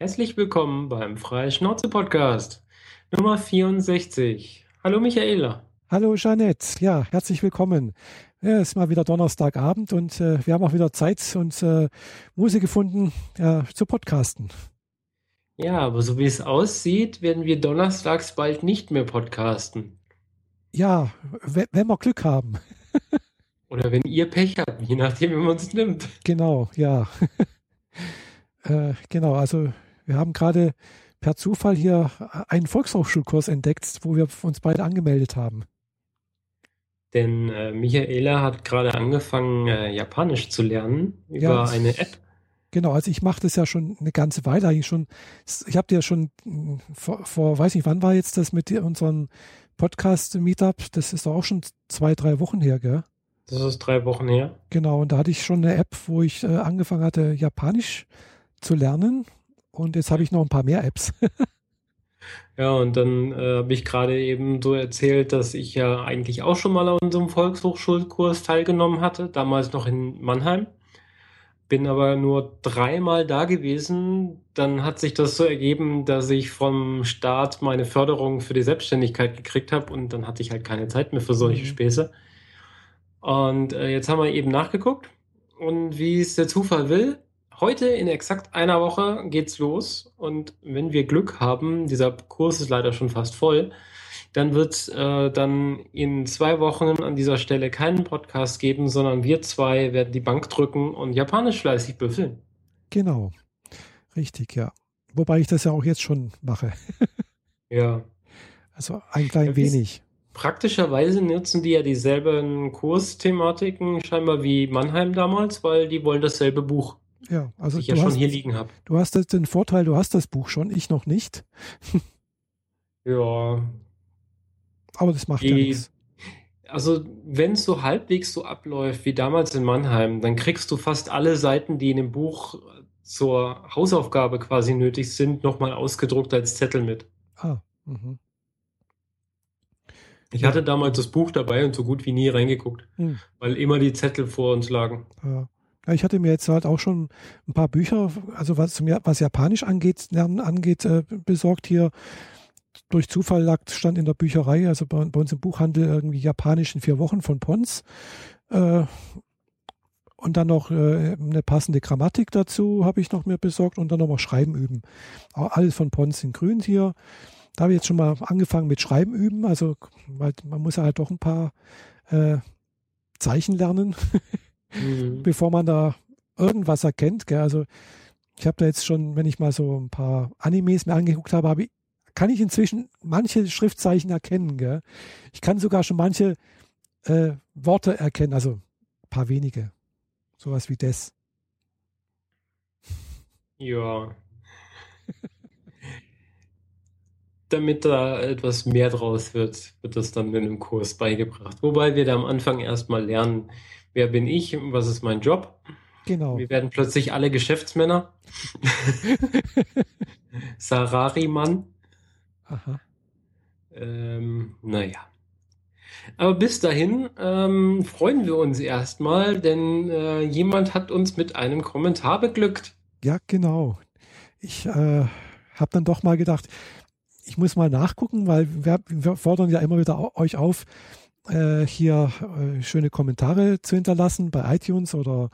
Herzlich willkommen beim Freie Schnauze Podcast Nummer 64. Hallo Michaela. Hallo Jeanette, ja, herzlich willkommen. Ja, es ist mal wieder Donnerstagabend und äh, wir haben auch wieder Zeit und äh, Musik gefunden äh, zu podcasten. Ja, aber so wie es aussieht, werden wir donnerstags bald nicht mehr podcasten. Ja, wenn wir Glück haben. Oder wenn ihr Pech habt, je nachdem, wie man es nimmt. Genau, ja. äh, genau, also wir haben gerade per Zufall hier einen Volkshochschulkurs entdeckt, wo wir uns beide angemeldet haben. Denn äh, Michaela hat gerade angefangen, äh, Japanisch zu lernen über ja, eine App. Genau, also ich mache das ja schon eine ganze Weile eigentlich schon. Ich habe dir schon hm, vor, vor, weiß nicht, wann war jetzt das mit unserem Podcast-Meetup? Das ist doch auch schon zwei, drei Wochen her, gell? Das ist drei Wochen her. Genau, und da hatte ich schon eine App, wo ich äh, angefangen hatte, Japanisch zu lernen. Und jetzt habe ich noch ein paar mehr Apps. ja, und dann äh, habe ich gerade eben so erzählt, dass ich ja eigentlich auch schon mal an unserem Volkshochschulkurs teilgenommen hatte, damals noch in Mannheim. Bin aber nur dreimal da gewesen. Dann hat sich das so ergeben, dass ich vom Staat meine Förderung für die Selbstständigkeit gekriegt habe und dann hatte ich halt keine Zeit mehr für solche mhm. Späße. Und äh, jetzt haben wir eben nachgeguckt und wie es der Zufall will, Heute in exakt einer Woche geht's los und wenn wir Glück haben, dieser Kurs ist leider schon fast voll, dann wird äh, dann in zwei Wochen an dieser Stelle keinen Podcast geben, sondern wir zwei werden die Bank drücken und Japanisch fleißig büffeln. Genau, richtig, ja. Wobei ich das ja auch jetzt schon mache. ja. Also ein klein ja, wenig. Praktischerweise nutzen die ja dieselben Kursthematiken scheinbar wie Mannheim damals, weil die wollen dasselbe Buch. Ja, also ich ja schon hast, hier liegen habe. Du hast den Vorteil, du hast das Buch schon, ich noch nicht. ja. Aber das macht die, ja nichts. Also, wenn es so halbwegs so abläuft wie damals in Mannheim, dann kriegst du fast alle Seiten, die in dem Buch zur Hausaufgabe quasi nötig sind, nochmal ausgedruckt als Zettel mit. Ah, mhm. Ich hatte damals das Buch dabei und so gut wie nie reingeguckt, mhm. weil immer die Zettel vor uns lagen. Ja. Ja, ich hatte mir jetzt halt auch schon ein paar Bücher, also was, was Japanisch angeht, Lernen angeht, äh, besorgt hier. Durch Zufall lag, stand in der Bücherei, also bei, bei uns im Buchhandel irgendwie Japanisch in vier Wochen von Pons. Äh, und dann noch äh, eine passende Grammatik dazu habe ich noch mir besorgt und dann nochmal Schreiben üben. Auch alles von Pons in Grün hier. Da habe ich jetzt schon mal angefangen mit Schreiben üben, also weil man muss ja halt doch ein paar äh, Zeichen lernen. mhm. bevor man da irgendwas erkennt. Gell? Also ich habe da jetzt schon, wenn ich mal so ein paar Animes mir angeguckt habe, habe ich, kann ich inzwischen manche Schriftzeichen erkennen. Gell? Ich kann sogar schon manche äh, Worte erkennen, also ein paar wenige. Sowas wie das. Ja. Damit da etwas mehr draus wird, wird das dann in einem Kurs beigebracht. Wobei wir da am Anfang erstmal lernen, wer bin ich, was ist mein Job. Genau. Wir werden plötzlich alle Geschäftsmänner. Sarari-Mann. Aha. Ähm, naja. Aber bis dahin ähm, freuen wir uns erstmal, denn äh, jemand hat uns mit einem Kommentar beglückt. Ja, genau. Ich äh, habe dann doch mal gedacht, ich muss mal nachgucken, weil wir, wir fordern ja immer wieder euch auf, äh, hier äh, schöne Kommentare zu hinterlassen bei iTunes oder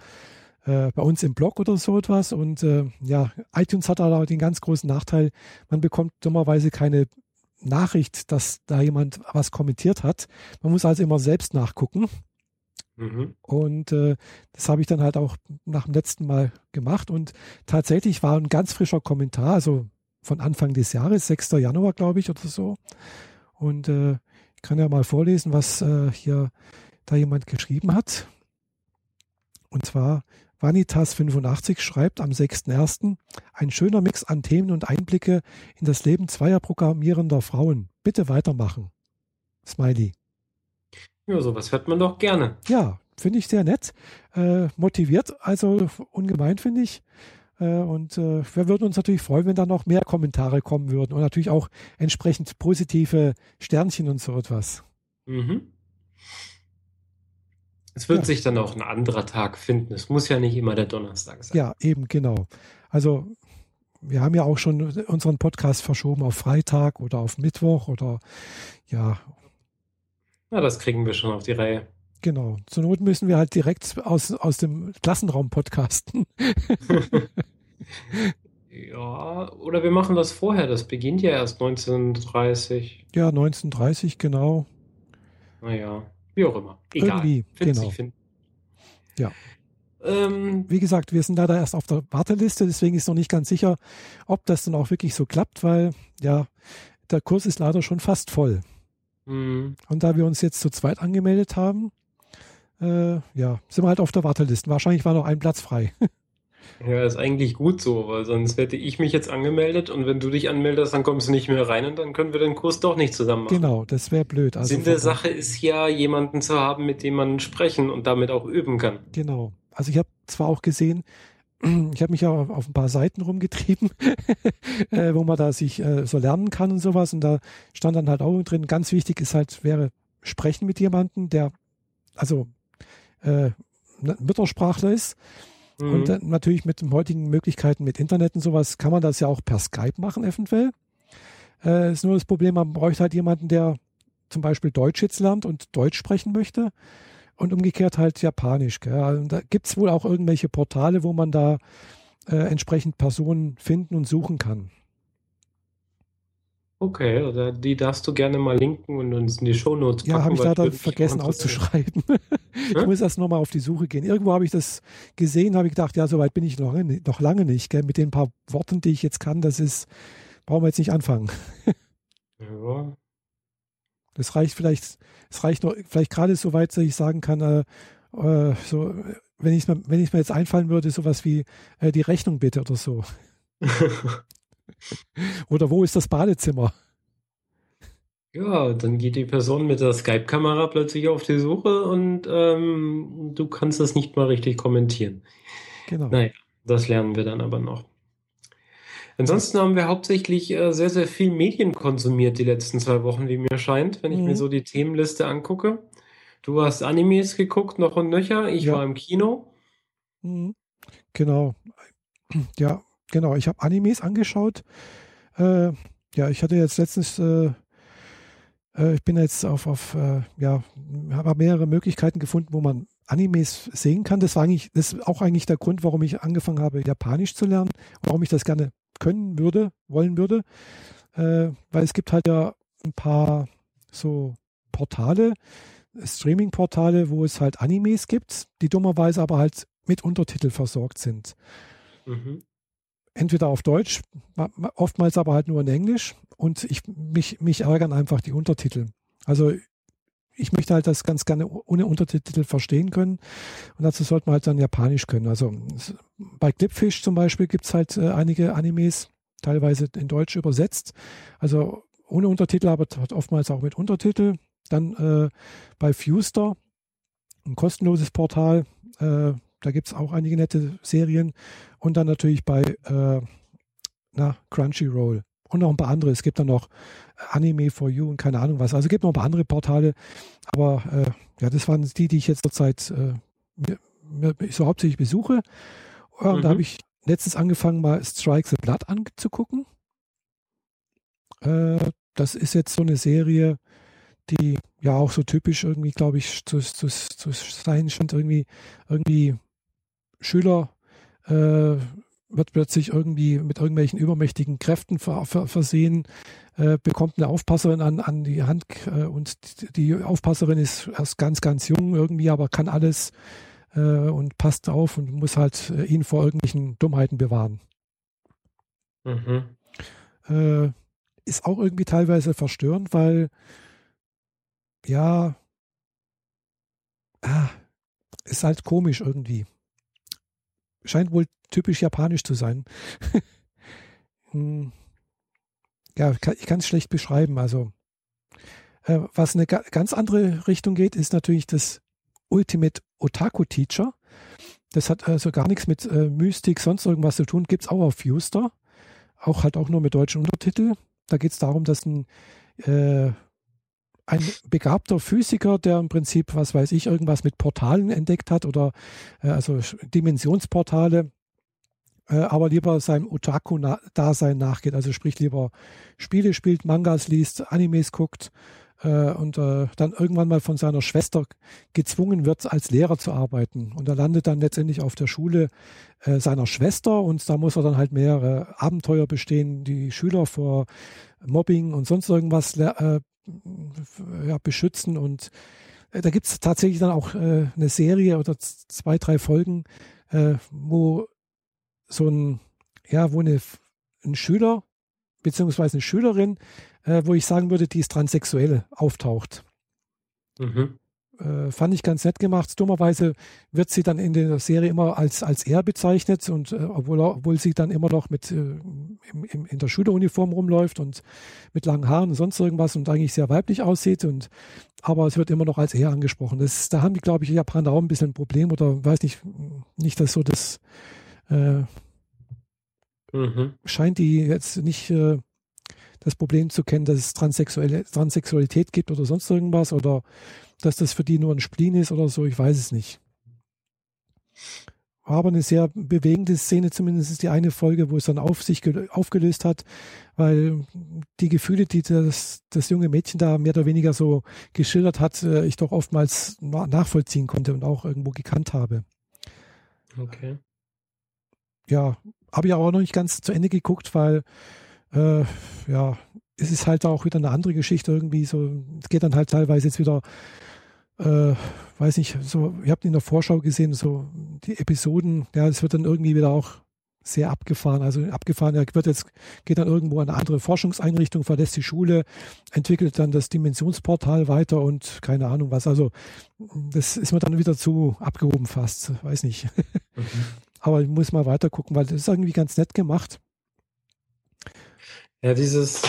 äh, bei uns im Blog oder so etwas. Und äh, ja, iTunes hat aber den ganz großen Nachteil, man bekommt dummerweise keine Nachricht, dass da jemand was kommentiert hat. Man muss also immer selbst nachgucken. Mhm. Und äh, das habe ich dann halt auch nach dem letzten Mal gemacht. Und tatsächlich war ein ganz frischer Kommentar, also von Anfang des Jahres, 6. Januar, glaube ich, oder so. Und äh, kann ja mal vorlesen, was äh, hier da jemand geschrieben hat. Und zwar Vanitas85 schreibt am 6.1. ein schöner Mix an Themen und Einblicke in das Leben zweier programmierender Frauen. Bitte weitermachen. Smiley. Ja, sowas hört man doch gerne. Ja, finde ich sehr nett. Äh, motiviert, also ungemein finde ich. Äh, und äh, wir würden uns natürlich freuen, wenn da noch mehr Kommentare kommen würden und natürlich auch entsprechend positive Sternchen und so etwas. Mhm. Es wird ja. sich dann auch ein anderer Tag finden. Es muss ja nicht immer der Donnerstag sein. Ja, eben, genau. Also wir haben ja auch schon unseren Podcast verschoben auf Freitag oder auf Mittwoch oder ja. Ja, das kriegen wir schon auf die Reihe. Genau. Zur Not müssen wir halt direkt aus, aus dem Klassenraum podcasten. ja, oder wir machen das vorher. Das beginnt ja erst 1930. Ja, 1930, genau. Naja, wie auch immer. Egal. Irgendwie, genau. Ja. Ähm, Wie gesagt, wir sind leider erst auf der Warteliste, deswegen ist noch nicht ganz sicher, ob das dann auch wirklich so klappt, weil ja, der Kurs ist leider schon fast voll. Mhm. Und da wir uns jetzt zu zweit angemeldet haben, äh, ja, sind wir halt auf der Warteliste. Wahrscheinlich war noch ein Platz frei. Ja, ist eigentlich gut so, weil sonst hätte ich mich jetzt angemeldet und wenn du dich anmeldest, dann kommst du nicht mehr rein und dann können wir den Kurs doch nicht zusammen machen. Genau, das wäre blöd. Also Sinn der Sache ist ja, jemanden zu haben, mit dem man sprechen und damit auch üben kann. Genau. Also ich habe zwar auch gesehen, ich habe mich ja auf ein paar Seiten rumgetrieben, äh, wo man da sich äh, so lernen kann und sowas. Und da stand dann halt auch drin, ganz wichtig ist halt, wäre sprechen mit jemandem, der also äh, Muttersprachler ist. Mhm. Und äh, natürlich mit den heutigen Möglichkeiten mit Internet und sowas kann man das ja auch per Skype machen, eventuell. Äh, ist nur das Problem, man bräuchte halt jemanden, der zum Beispiel Deutsch jetzt lernt und Deutsch sprechen möchte und umgekehrt halt Japanisch. Gell? Also da gibt es wohl auch irgendwelche Portale, wo man da äh, entsprechend Personen finden und suchen kann. Okay, oder die darfst du gerne mal linken und uns in die Shownotes packen. Ja, habe ich leider vergessen auszuschreiben. ich hm? muss erst nochmal auf die Suche gehen. Irgendwo habe ich das gesehen, habe ich gedacht, ja, soweit bin ich noch, noch lange nicht. Gell? Mit den paar Worten, die ich jetzt kann, das ist, brauchen wir jetzt nicht anfangen. ja. Das reicht vielleicht, es reicht noch, vielleicht gerade so weit, dass ich sagen kann, äh, äh, so, wenn ich mir, wenn ich mir jetzt einfallen würde, sowas wie äh, die Rechnung bitte oder so. Oder wo ist das Badezimmer? Ja, dann geht die Person mit der Skype-Kamera plötzlich auf die Suche und ähm, du kannst das nicht mal richtig kommentieren. Genau. Naja, das lernen wir dann aber noch. Ansonsten haben wir hauptsächlich äh, sehr, sehr viel Medien konsumiert die letzten zwei Wochen, wie mir scheint, wenn ich mhm. mir so die Themenliste angucke. Du hast Animes geguckt, noch und nöcher. Ich ja. war im Kino. Mhm. Genau. Ja, genau, ich habe Animes angeschaut. Äh, ja, ich hatte jetzt letztens, äh, äh, ich bin jetzt auf, auf äh, ja, habe mehrere Möglichkeiten gefunden, wo man Animes sehen kann. Das war eigentlich, das ist auch eigentlich der Grund, warum ich angefangen habe, Japanisch zu lernen, warum ich das gerne können würde, wollen würde. Äh, weil es gibt halt ja ein paar so Portale, Streaming-Portale, wo es halt Animes gibt, die dummerweise aber halt mit Untertitel versorgt sind. Mhm entweder auf Deutsch, oftmals aber halt nur in Englisch und ich, mich, mich ärgern einfach die Untertitel. Also ich möchte halt das ganz gerne ohne Untertitel verstehen können und dazu sollte man halt dann Japanisch können. Also bei Clipfish zum Beispiel gibt es halt äh, einige Animes, teilweise in Deutsch übersetzt, also ohne Untertitel, aber oftmals auch mit Untertitel. Dann äh, bei Fuster, ein kostenloses Portal, äh, da gibt es auch einige nette Serien. Und dann natürlich bei äh, na, Crunchyroll. Und noch ein paar andere. Es gibt dann noch Anime for You und keine Ahnung was. Also es gibt noch ein paar andere Portale. Aber äh, ja, das waren die, die ich jetzt zurzeit äh, so hauptsächlich besuche. Und mhm. da habe ich letztens angefangen, mal Strike the Blood anzugucken. Äh, das ist jetzt so eine Serie, die ja auch so typisch irgendwie, glaube ich, zu, zu, zu sein scheint, irgendwie, irgendwie Schüler äh, wird plötzlich irgendwie mit irgendwelchen übermächtigen Kräften ver ver versehen, äh, bekommt eine Aufpasserin an, an die Hand äh, und die Aufpasserin ist erst ganz, ganz jung irgendwie, aber kann alles äh, und passt auf und muss halt äh, ihn vor irgendwelchen Dummheiten bewahren. Mhm. Äh, ist auch irgendwie teilweise verstörend, weil ja, ah, ist halt komisch irgendwie scheint wohl typisch japanisch zu sein. Hm. ja, ich kann es schlecht beschreiben. Also, äh, was eine ganz andere Richtung geht, ist natürlich das Ultimate Otaku Teacher. Das hat also gar nichts mit äh, Mystik, sonst irgendwas zu tun. Gibt es auch auf Uster. Auch halt auch nur mit deutschen Untertitel. Da geht es darum, dass ein äh, ein begabter Physiker, der im Prinzip, was weiß ich, irgendwas mit Portalen entdeckt hat oder äh, also Dimensionsportale äh, aber lieber seinem Otaku-Dasein nachgeht. Also sprich lieber Spiele spielt, Mangas liest, Animes guckt äh, und äh, dann irgendwann mal von seiner Schwester gezwungen wird, als Lehrer zu arbeiten. Und er landet dann letztendlich auf der Schule äh, seiner Schwester und da muss er dann halt mehrere Abenteuer bestehen, die Schüler vor Mobbing und sonst irgendwas äh, ja, beschützen und äh, da gibt es tatsächlich dann auch äh, eine Serie oder zwei, drei Folgen, äh, wo so ein, ja, wo eine, ein Schüler beziehungsweise eine Schülerin, äh, wo ich sagen würde, die ist transsexuell, auftaucht. Mhm. Äh, fand ich ganz nett gemacht. Dummerweise wird sie dann in der Serie immer als, als er bezeichnet und äh, obwohl, obwohl sie dann immer noch mit äh, im, im, in der Schüleruniform rumläuft und mit langen Haaren und sonst irgendwas und eigentlich sehr weiblich aussieht und aber es wird immer noch als er angesprochen. Das, da haben die, glaube ich, Japaner auch ein bisschen ein Problem oder weiß nicht, nicht, dass so das äh, mhm. scheint die jetzt nicht äh, das Problem zu kennen, dass es Transsexuelle, Transsexualität gibt oder sonst irgendwas oder dass das für die nur ein Spleen ist oder so, ich weiß es nicht. War aber eine sehr bewegende Szene, zumindest ist die eine Folge, wo es dann auf sich aufgelöst hat, weil die Gefühle, die das, das junge Mädchen da mehr oder weniger so geschildert hat, äh, ich doch oftmals nachvollziehen konnte und auch irgendwo gekannt habe. Okay. Ja, habe ich auch noch nicht ganz zu Ende geguckt, weil äh, ja, es ist halt auch wieder eine andere Geschichte irgendwie. So, es geht dann halt teilweise jetzt wieder, äh, weiß nicht, so, ihr habt in der Vorschau gesehen, so die Episoden, ja, es wird dann irgendwie wieder auch sehr abgefahren. Also abgefahren, er wird jetzt, geht dann irgendwo an eine andere Forschungseinrichtung, verlässt die Schule, entwickelt dann das Dimensionsportal weiter und keine Ahnung was. Also das ist mir dann wieder zu abgehoben fast, weiß nicht. Mhm. Aber ich muss mal weiter gucken, weil das ist irgendwie ganz nett gemacht. Ja, dieses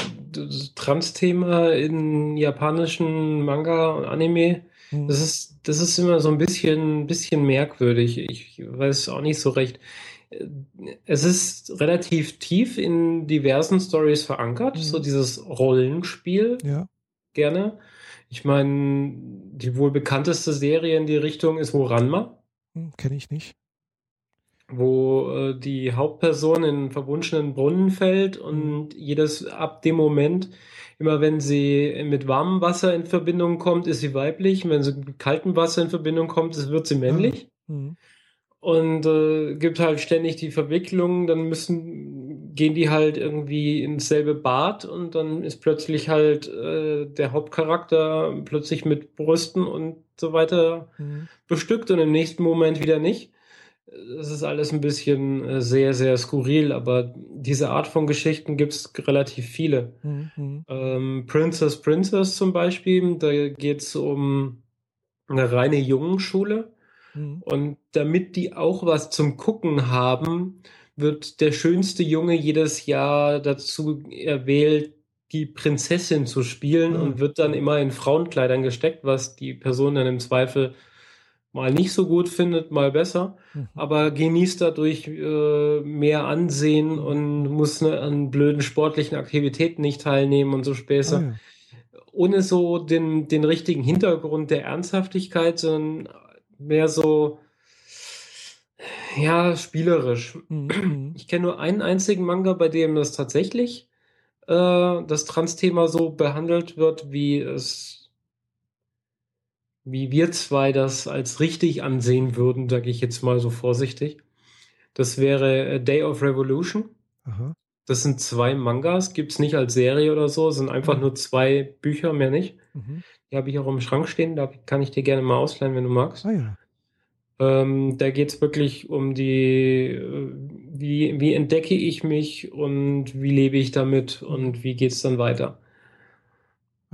Trans-Thema in japanischen Manga und Anime, mhm. das ist, das ist immer so ein bisschen, bisschen merkwürdig. Ich weiß auch nicht so recht. Es ist relativ tief in diversen Stories verankert, mhm. so dieses Rollenspiel. Ja. Gerne. Ich meine, die wohl bekannteste Serie in die Richtung ist Woranma. Hm, Kenne ich nicht wo äh, die Hauptperson in einen verwunschenen Brunnen fällt und jedes ab dem Moment, immer wenn sie mit warmem Wasser in Verbindung kommt, ist sie weiblich. Und wenn sie mit kaltem Wasser in Verbindung kommt, wird sie männlich. Mhm. Und äh, gibt halt ständig die Verwicklung, dann müssen, gehen die halt irgendwie ins selbe Bad und dann ist plötzlich halt äh, der Hauptcharakter plötzlich mit Brüsten und so weiter mhm. bestückt und im nächsten Moment wieder nicht es ist alles ein bisschen äh, sehr, sehr skurril, aber diese Art von Geschichten gibt es relativ viele. Mhm. Ähm, Princess Princess zum Beispiel, da geht es um eine reine Jungenschule. Mhm. Und damit die auch was zum Gucken haben, wird der schönste Junge jedes Jahr dazu erwählt, die Prinzessin zu spielen mhm. und wird dann immer in Frauenkleidern gesteckt, was die Person dann im Zweifel mal nicht so gut findet, mal besser, mhm. aber genießt dadurch äh, mehr Ansehen und muss ne, an blöden sportlichen Aktivitäten nicht teilnehmen und so Späße. Oh ja. Ohne so den, den richtigen Hintergrund der Ernsthaftigkeit, sondern mehr so, ja, spielerisch. Mhm. Ich kenne nur einen einzigen Manga, bei dem das tatsächlich äh, das Trans-Thema so behandelt wird, wie es wie wir zwei das als richtig ansehen würden, sage ich jetzt mal so vorsichtig. Das wäre äh, Day of Revolution. Aha. Das sind zwei Mangas, gibt's nicht als Serie oder so, sind einfach mhm. nur zwei Bücher, mehr nicht. Mhm. Die habe ich auch im Schrank stehen, da kann ich dir gerne mal ausleihen, wenn du magst. Ah, ja. ähm, da geht's wirklich um die, äh, wie, wie entdecke ich mich und wie lebe ich damit und wie geht's dann weiter.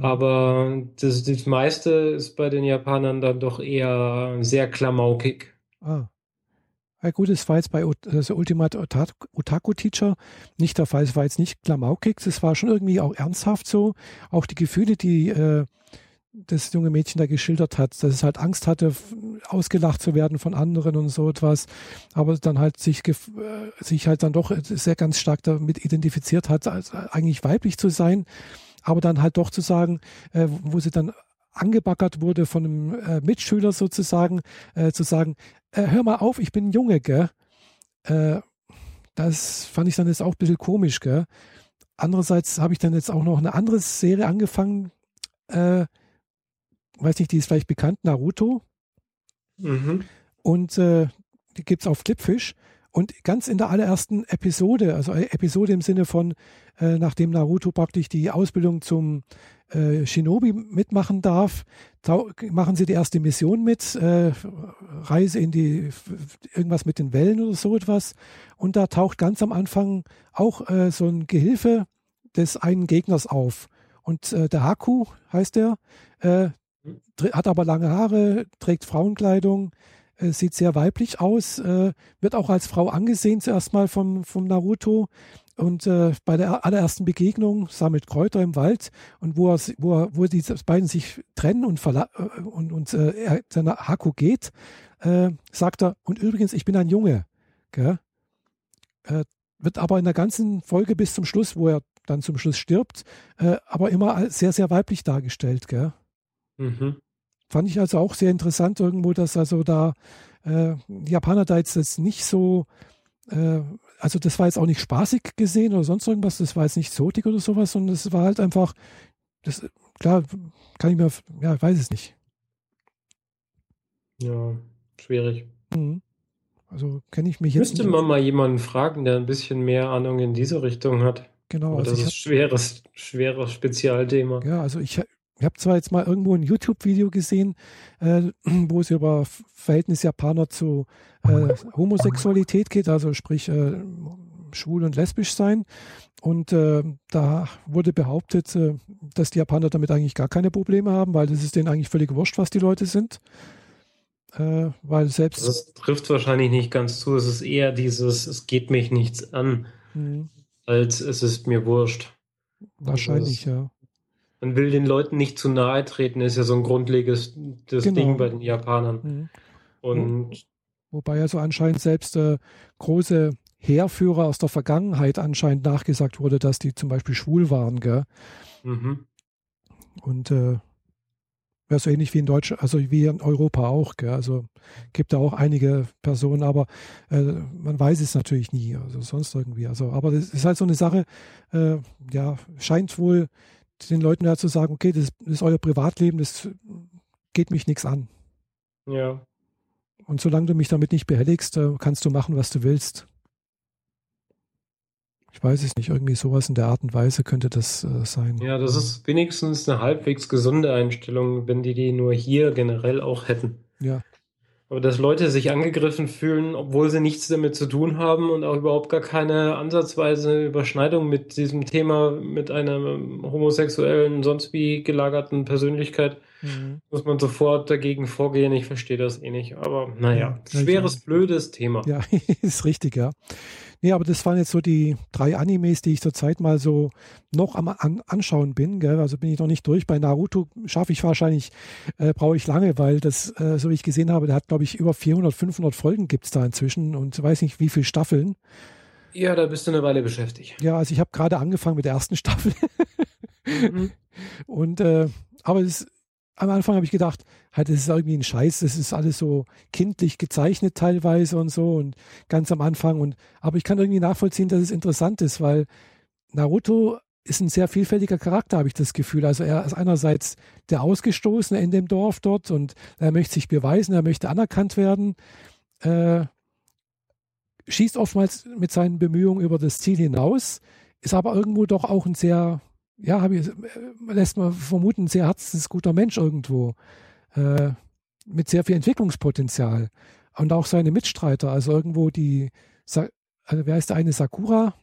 Aber das, das meiste ist bei den Japanern dann doch eher sehr klamaukig. Ah. Ja gut, es war jetzt bei also Ultimate Otaku Teacher nicht der Fall. Es war jetzt nicht klamaukig, es war schon irgendwie auch ernsthaft so. Auch die Gefühle, die äh, das junge Mädchen da geschildert hat, dass es halt Angst hatte, ausgelacht zu werden von anderen und so etwas, aber dann halt sich, äh, sich halt dann doch sehr ganz stark damit identifiziert hat, eigentlich weiblich zu sein aber dann halt doch zu sagen, äh, wo sie dann angebaggert wurde von einem äh, Mitschüler sozusagen, äh, zu sagen, äh, hör mal auf, ich bin ein Junge, gell? Äh, das fand ich dann jetzt auch ein bisschen komisch, gell? Andererseits habe ich dann jetzt auch noch eine andere Serie angefangen, äh, weiß nicht, die ist vielleicht bekannt, Naruto. Mhm. Und die gibt es auf Clipfish. Und ganz in der allerersten Episode, also Episode im Sinne von, äh, nachdem Naruto praktisch die Ausbildung zum äh, Shinobi mitmachen darf, machen sie die erste Mission mit, äh, Reise in die, irgendwas mit den Wellen oder so etwas. Und da taucht ganz am Anfang auch äh, so ein Gehilfe des einen Gegners auf. Und äh, der Haku heißt der, äh, hat aber lange Haare, trägt Frauenkleidung, äh, sieht sehr weiblich aus, äh, wird auch als Frau angesehen zuerst mal vom, vom Naruto. Und äh, bei der allerersten Begegnung sammelt Kräuter im Wald und wo, er, wo, er, wo die beiden sich trennen und, äh, und, und äh, er, der Haku geht, äh, sagt er, und übrigens, ich bin ein Junge. Wird aber in der ganzen Folge bis zum Schluss, wo er dann zum Schluss stirbt, aber immer sehr, sehr weiblich dargestellt. Gell? Mhm. Fand ich also auch sehr interessant irgendwo, dass also da äh, die Japaner da jetzt nicht so, äh, also das war jetzt auch nicht spaßig gesehen oder sonst irgendwas, das war jetzt nicht zotig oder sowas, sondern es war halt einfach, das, klar, kann ich mir, ja, ich weiß es nicht. Ja, schwierig. Mhm. Also kenne ich mich jetzt. Müsste man mal jemanden fragen, der ein bisschen mehr Ahnung in diese Richtung hat. Genau. Also das ist ein schweres, schweres Spezialthema. Ja, also ich, ich habe zwar jetzt mal irgendwo ein YouTube-Video gesehen, äh, wo es über Verhältnis Japaner zu äh, Homosexualität geht, also sprich äh, schwul und lesbisch sein. Und äh, da wurde behauptet, äh, dass die Japaner damit eigentlich gar keine Probleme haben, weil es ist denen eigentlich völlig wurscht, was die Leute sind. Äh, weil selbst. Das trifft wahrscheinlich nicht ganz zu. Es ist eher dieses, es geht mich nichts an, mhm. als es ist mir wurscht. Wahrscheinlich, also ja man will den Leuten nicht zu nahe treten, ist ja so ein grundlegendes genau. Ding bei den Japanern. Mhm. Und Wobei ja so anscheinend selbst äh, große Heerführer aus der Vergangenheit anscheinend nachgesagt wurde, dass die zum Beispiel schwul waren, gell? Mhm. Und äh, ja, so ähnlich wie in Deutschland, also wie in Europa auch, gell? Also gibt da auch einige Personen, aber äh, man weiß es natürlich nie, also sonst irgendwie. Also, aber das ist halt so eine Sache, äh, ja, scheint wohl den Leuten ja zu sagen, okay, das, das ist euer Privatleben, das geht mich nichts an. Ja. Und solange du mich damit nicht behelligst, äh, kannst du machen, was du willst. Ich weiß es nicht, irgendwie sowas in der Art und Weise könnte das äh, sein. Ja, das ist wenigstens eine halbwegs gesunde Einstellung, wenn die die nur hier generell auch hätten. Ja. Aber dass Leute sich angegriffen fühlen, obwohl sie nichts damit zu tun haben und auch überhaupt gar keine ansatzweise Überschneidung mit diesem Thema, mit einer homosexuellen, sonst wie gelagerten Persönlichkeit, mhm. muss man sofort dagegen vorgehen. Ich verstehe das eh nicht. Aber naja, ja, schweres, blödes Thema. Ja, ist richtig, ja. Nee, aber das waren jetzt so die drei Animes, die ich zurzeit mal so noch am an, Anschauen bin. Gell? Also bin ich noch nicht durch. Bei Naruto schaffe ich wahrscheinlich, äh, brauche ich lange, weil das, äh, so wie ich gesehen habe, der hat, glaube ich, über 400, 500 Folgen gibt es da inzwischen und weiß nicht, wie viele Staffeln. Ja, da bist du eine Weile beschäftigt. Ja, also ich habe gerade angefangen mit der ersten Staffel. mhm. Und äh, aber es am Anfang habe ich gedacht, halt, das ist irgendwie ein Scheiß, das ist alles so kindlich gezeichnet teilweise und so und ganz am Anfang und aber ich kann irgendwie nachvollziehen, dass es interessant ist, weil Naruto ist ein sehr vielfältiger Charakter, habe ich das Gefühl. Also er ist einerseits der Ausgestoßene in dem Dorf dort und er möchte sich beweisen, er möchte anerkannt werden, äh, schießt oftmals mit seinen Bemühungen über das Ziel hinaus, ist aber irgendwo doch auch ein sehr ja, ich, äh, lässt man vermuten, sehr herzensguter Mensch irgendwo. Äh, mit sehr viel Entwicklungspotenzial. Und auch seine Mitstreiter, also irgendwo die, also wer ist der eine Sakura,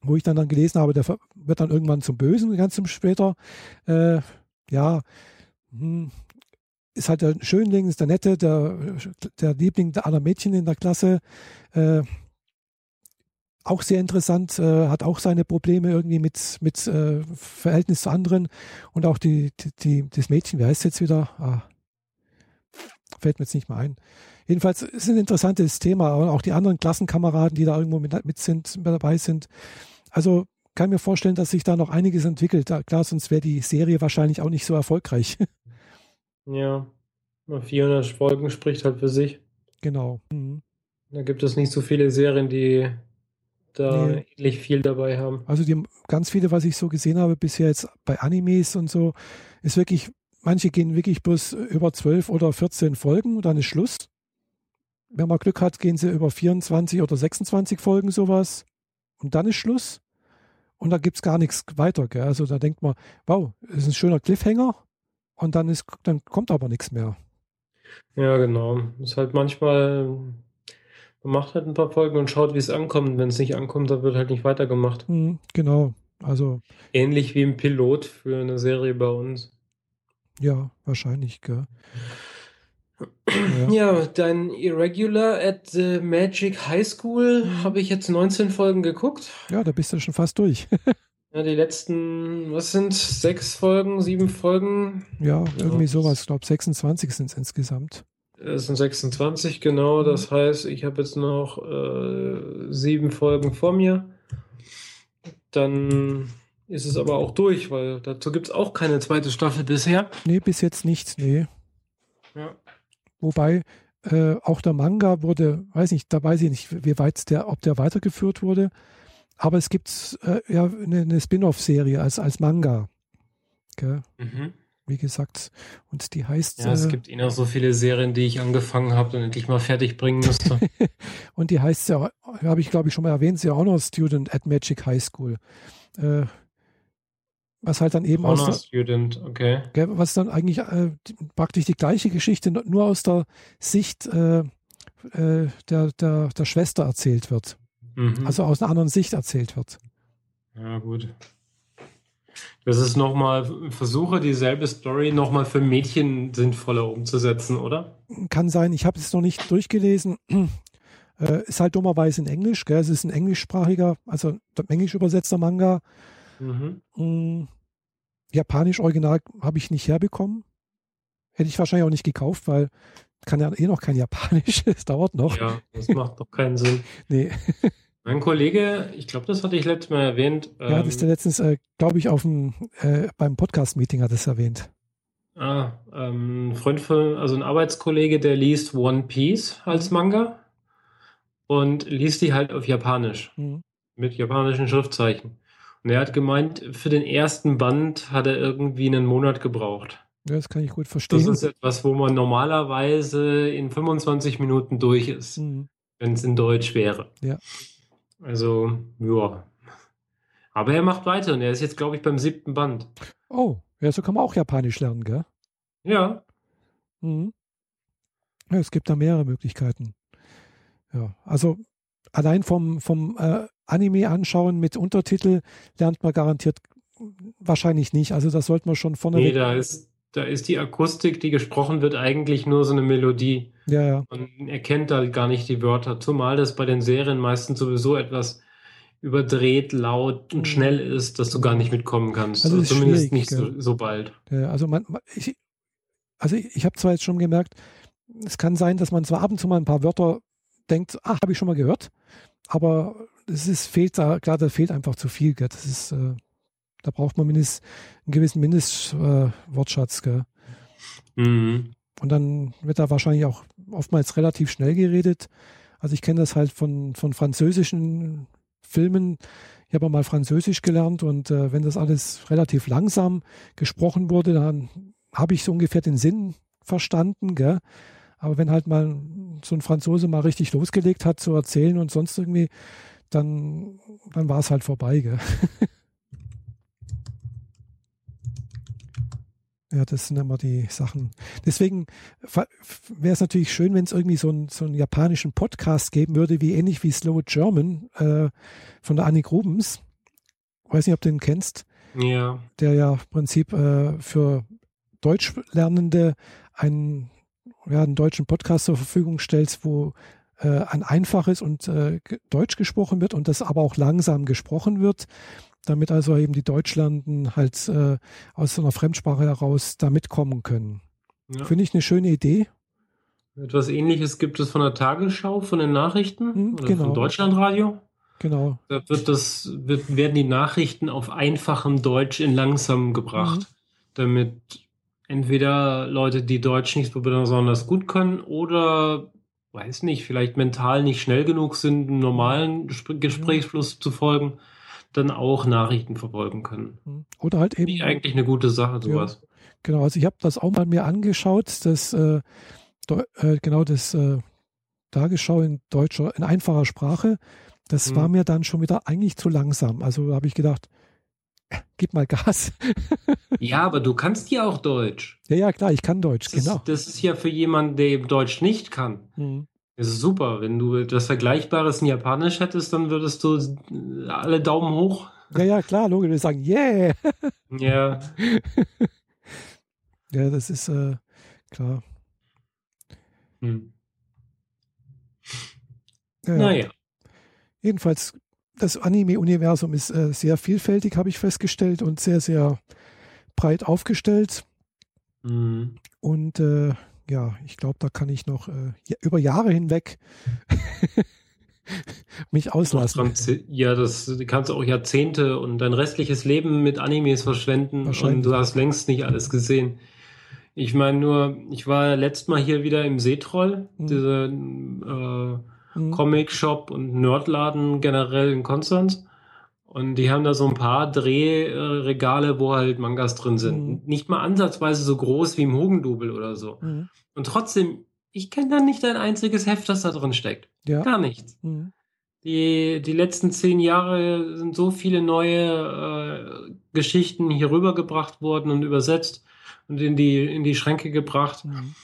wo ich dann, dann gelesen habe, der wird dann irgendwann zum Bösen, ganz zum später. Äh, ja, hm, ist halt der Schönling, ist der Nette, der, der Liebling aller Mädchen in der Klasse. Äh, auch sehr interessant, äh, hat auch seine Probleme irgendwie mit, mit äh, Verhältnis zu anderen und auch die, die, die, das Mädchen, wie heißt es jetzt wieder? Ah, fällt mir jetzt nicht mehr ein. Jedenfalls ist es ein interessantes Thema, und auch die anderen Klassenkameraden, die da irgendwo mit, mit sind, mit dabei sind. Also kann mir vorstellen, dass sich da noch einiges entwickelt. Klar, sonst wäre die Serie wahrscheinlich auch nicht so erfolgreich. Ja, 400 Folgen spricht halt für sich. Genau. Mhm. Da gibt es nicht so viele Serien, die da nee. ähnlich viel dabei haben. Also die ganz viele, was ich so gesehen habe bisher jetzt bei Animes und so, ist wirklich, manche gehen wirklich bloß über 12 oder 14 Folgen und dann ist Schluss. Wenn man Glück hat, gehen sie über 24 oder 26 Folgen sowas und dann ist Schluss. Und da gibt es gar nichts weiter. Gell? Also da denkt man, wow, das ist ein schöner Cliffhanger und dann, ist, dann kommt aber nichts mehr. Ja, genau. Ist halt manchmal man macht halt ein paar Folgen und schaut, wie es ankommt. Wenn es nicht ankommt, dann wird halt nicht weitergemacht. Mhm, genau. Also. Ähnlich wie im Pilot für eine Serie bei uns. Ja, wahrscheinlich, gell. Ja. ja, dein Irregular at the Magic High School mhm. habe ich jetzt 19 Folgen geguckt. Ja, da bist du schon fast durch. ja, die letzten, was sind sechs Folgen, sieben Folgen? Ja, irgendwie sowas. Ich glaube, 26 sind es insgesamt. Es sind 26, genau. Das heißt, ich habe jetzt noch äh, sieben Folgen vor mir. Dann ist es aber auch durch, weil dazu gibt es auch keine zweite Staffel bisher. Nee, bis jetzt nicht, nee. Ja. Wobei äh, auch der Manga wurde, weiß nicht, da weiß ich nicht, wie weit der, ob der weitergeführt wurde. Aber es gibt äh, ja eine, eine Spin-off-Serie als, als Manga. Okay. Mhm wie gesagt. Und die heißt. Ja, es äh, gibt eh noch so viele Serien, die ich angefangen habe und endlich mal fertig bringen musste. und die heißt ja, habe ich glaube ich schon mal erwähnt, sie ja auch noch Student at Magic High School. Äh, was halt dann eben Honor aus Student, okay. Was dann eigentlich äh, praktisch die gleiche Geschichte nur aus der Sicht äh, äh, der, der, der Schwester erzählt wird. Mhm. Also aus einer anderen Sicht erzählt wird. Ja, gut. Das ist nochmal Versuche, dieselbe Story nochmal für Mädchen sinnvoller umzusetzen, oder? Kann sein. Ich habe es noch nicht durchgelesen. Äh, ist halt dummerweise in Englisch. Gell? Es ist ein englischsprachiger, also englisch übersetzter Manga. Mhm. Mm, Japanisch Original habe ich nicht herbekommen. Hätte ich wahrscheinlich auch nicht gekauft, weil kann ja eh noch kein Japanisch. Es dauert noch. Ja, das macht doch keinen Sinn. nee. Mein Kollege, ich glaube, das hatte ich letztes Mal erwähnt. Ja, ähm, das ist der letztens, äh, glaube ich, auf dem, äh, beim Podcast-Meeting hat es erwähnt. Ah, ähm, ein Freund von, also ein Arbeitskollege, der liest One Piece als Manga und liest die halt auf Japanisch mhm. mit japanischen Schriftzeichen. Und er hat gemeint, für den ersten Band hat er irgendwie einen Monat gebraucht. Ja, das kann ich gut verstehen. Das ist etwas, wo man normalerweise in 25 Minuten durch ist, mhm. wenn es in Deutsch wäre. Ja. Also, ja. Aber er macht weiter und er ist jetzt, glaube ich, beim siebten Band. Oh, ja, so kann man auch Japanisch lernen, gell? Ja. Mhm. ja es gibt da mehrere Möglichkeiten. Ja, also allein vom, vom äh, Anime anschauen mit Untertitel lernt man garantiert wahrscheinlich nicht. Also das sollte man schon vorne. Nee, da ist, da ist die Akustik, die gesprochen wird, eigentlich nur so eine Melodie. Ja, ja. Man erkennt da gar nicht die Wörter, zumal das bei den Serien meistens sowieso etwas überdreht, laut und mhm. schnell ist, dass du gar nicht mitkommen kannst. Also also zumindest nicht so, so, bald. Ja, also man, ich, also ich, ich habe zwar jetzt schon gemerkt, es kann sein, dass man zwar ab und zu mal ein paar Wörter denkt, ach, habe ich schon mal gehört, aber es ist, fehlt da, klar, da fehlt einfach zu viel. Gell? Das ist, äh, da braucht man mindest, einen gewissen Mindestwortschatz. Äh, mhm. Und dann wird da wahrscheinlich auch oftmals relativ schnell geredet. Also ich kenne das halt von, von französischen Filmen. Ich habe mal Französisch gelernt und äh, wenn das alles relativ langsam gesprochen wurde, dann habe ich so ungefähr den Sinn verstanden. Gell? Aber wenn halt mal so ein Franzose mal richtig losgelegt hat zu erzählen und sonst irgendwie, dann, dann war es halt vorbei. Gell? Ja, das sind immer die Sachen. Deswegen wäre es natürlich schön, wenn es irgendwie so, ein, so einen japanischen Podcast geben würde, wie ähnlich wie Slow German äh, von der Annik Rubens. Weiß nicht, ob du den kennst. Ja. Der ja im Prinzip äh, für Deutschlernende einen, ja, einen deutschen Podcast zur Verfügung stellt, wo äh, ein einfaches und äh, Deutsch gesprochen wird und das aber auch langsam gesprochen wird damit also eben die Deutschlanden halt äh, aus so einer Fremdsprache heraus da mitkommen können. Ja. Finde ich eine schöne Idee. Etwas ähnliches gibt es von der Tagesschau, von den Nachrichten hm, oder genau. vom Deutschlandradio. Genau. Da wird das, wird, werden die Nachrichten auf einfachem Deutsch in langsam gebracht, mhm. damit entweder Leute, die Deutsch nicht so besonders gut können, oder weiß nicht, vielleicht mental nicht schnell genug sind, einem normalen Gesprächsfluss zu folgen, dann auch Nachrichten verfolgen können. Mhm. Oder halt eben. Die eigentlich eine gute Sache, sowas. Ja, genau, also ich habe das auch mal mir angeschaut, das äh, äh, genau das äh, Tagesschau in deutscher, in einfacher Sprache. Das mhm. war mir dann schon wieder eigentlich zu langsam. Also habe ich gedacht, gib mal Gas. ja, aber du kannst ja auch Deutsch. Ja, ja, klar, ich kann Deutsch, das genau. Ist, das ist ja für jemanden, der eben Deutsch nicht kann. Mhm. Das ist super. Wenn du etwas Vergleichbares in Japanisch hättest, dann würdest du alle Daumen hoch. Ja, ja, klar, logisch. Wir sagen, yeah. Ja. ja, das ist äh, klar. Hm. Ja, naja. Jedenfalls das Anime-Universum ist äh, sehr vielfältig, habe ich festgestellt, und sehr, sehr breit aufgestellt. Mhm. Und äh, ja, ich glaube, da kann ich noch äh, über Jahre hinweg mich auslassen. Ja, das kannst du auch Jahrzehnte und dein restliches Leben mit Animes verschwenden und du hast längst nicht alles gesehen. Ich meine nur, ich war letztes Mal hier wieder im Seetroll, mhm. diese äh, mhm. Comic-Shop und Nerdladen generell in Konstanz. Und die haben da so ein paar Drehregale, wo halt Mangas drin sind. Mhm. Nicht mal ansatzweise so groß wie im Hugendubel oder so. Mhm. Und trotzdem, ich kenne da nicht ein einziges Heft, das da drin steckt. Ja. Gar nichts. Mhm. Die, die letzten zehn Jahre sind so viele neue äh, Geschichten hier rübergebracht worden und übersetzt und in die, in die Schränke gebracht. Mhm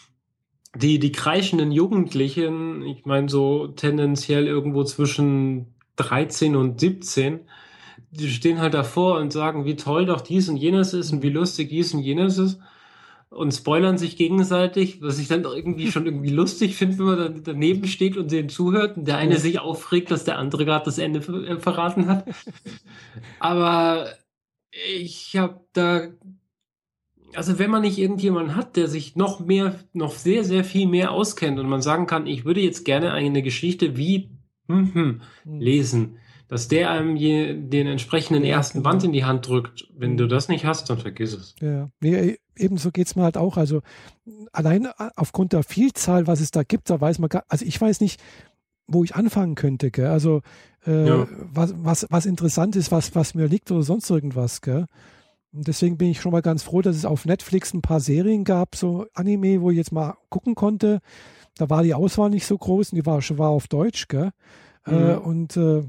die, die kreischenden Jugendlichen, ich meine so tendenziell irgendwo zwischen 13 und 17, die stehen halt davor und sagen, wie toll doch dies und jenes ist und wie lustig dies und jenes ist und spoilern sich gegenseitig, was ich dann doch irgendwie schon irgendwie lustig finde, wenn man dann daneben steht und denen zuhört und der eine sich aufregt, dass der andere gerade das Ende äh, verraten hat. Aber ich habe da also wenn man nicht irgendjemanden hat, der sich noch mehr, noch sehr, sehr viel mehr auskennt und man sagen kann, ich würde jetzt gerne eine Geschichte wie hm, hm, hm. lesen, dass der einem je, den entsprechenden ersten. Band in die Hand drückt. Wenn du das nicht hast, dann vergiss es. Ja, nee, ebenso geht es mir halt auch. Also allein aufgrund der Vielzahl, was es da gibt, da weiß man gar, also ich weiß nicht, wo ich anfangen könnte, gell? Also äh, ja. was, was, was interessant ist, was, was mir liegt oder sonst irgendwas, gell? Und deswegen bin ich schon mal ganz froh, dass es auf Netflix ein paar Serien gab, so Anime, wo ich jetzt mal gucken konnte. Da war die Auswahl nicht so groß und die war, war auf Deutsch, gell? Äh, mhm. Äh, und äh,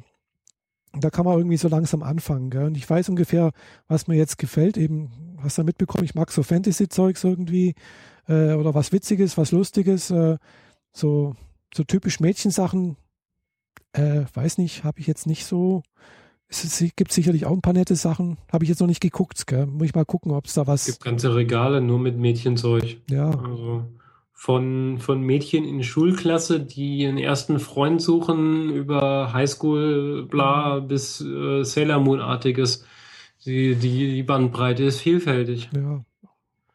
da kann man irgendwie so langsam anfangen, gell? Und ich weiß ungefähr, was mir jetzt gefällt. Eben, hast du mitbekommen, ich mag so Fantasy-Zeugs irgendwie äh, oder was Witziges, was Lustiges, äh, so, so typisch Mädchensachen. Äh, weiß nicht, habe ich jetzt nicht so es gibt sicherlich auch ein paar nette Sachen. Habe ich jetzt noch nicht geguckt. Gell? Muss ich mal gucken, ob es da was. Es gibt ganze Regale nur mit Mädchenzeug. Ja. Also von, von Mädchen in Schulklasse, die ihren ersten Freund suchen, über Highschool, bla, bis äh, Sailor Moon-artiges. Die, die, die Bandbreite ist vielfältig. Ja.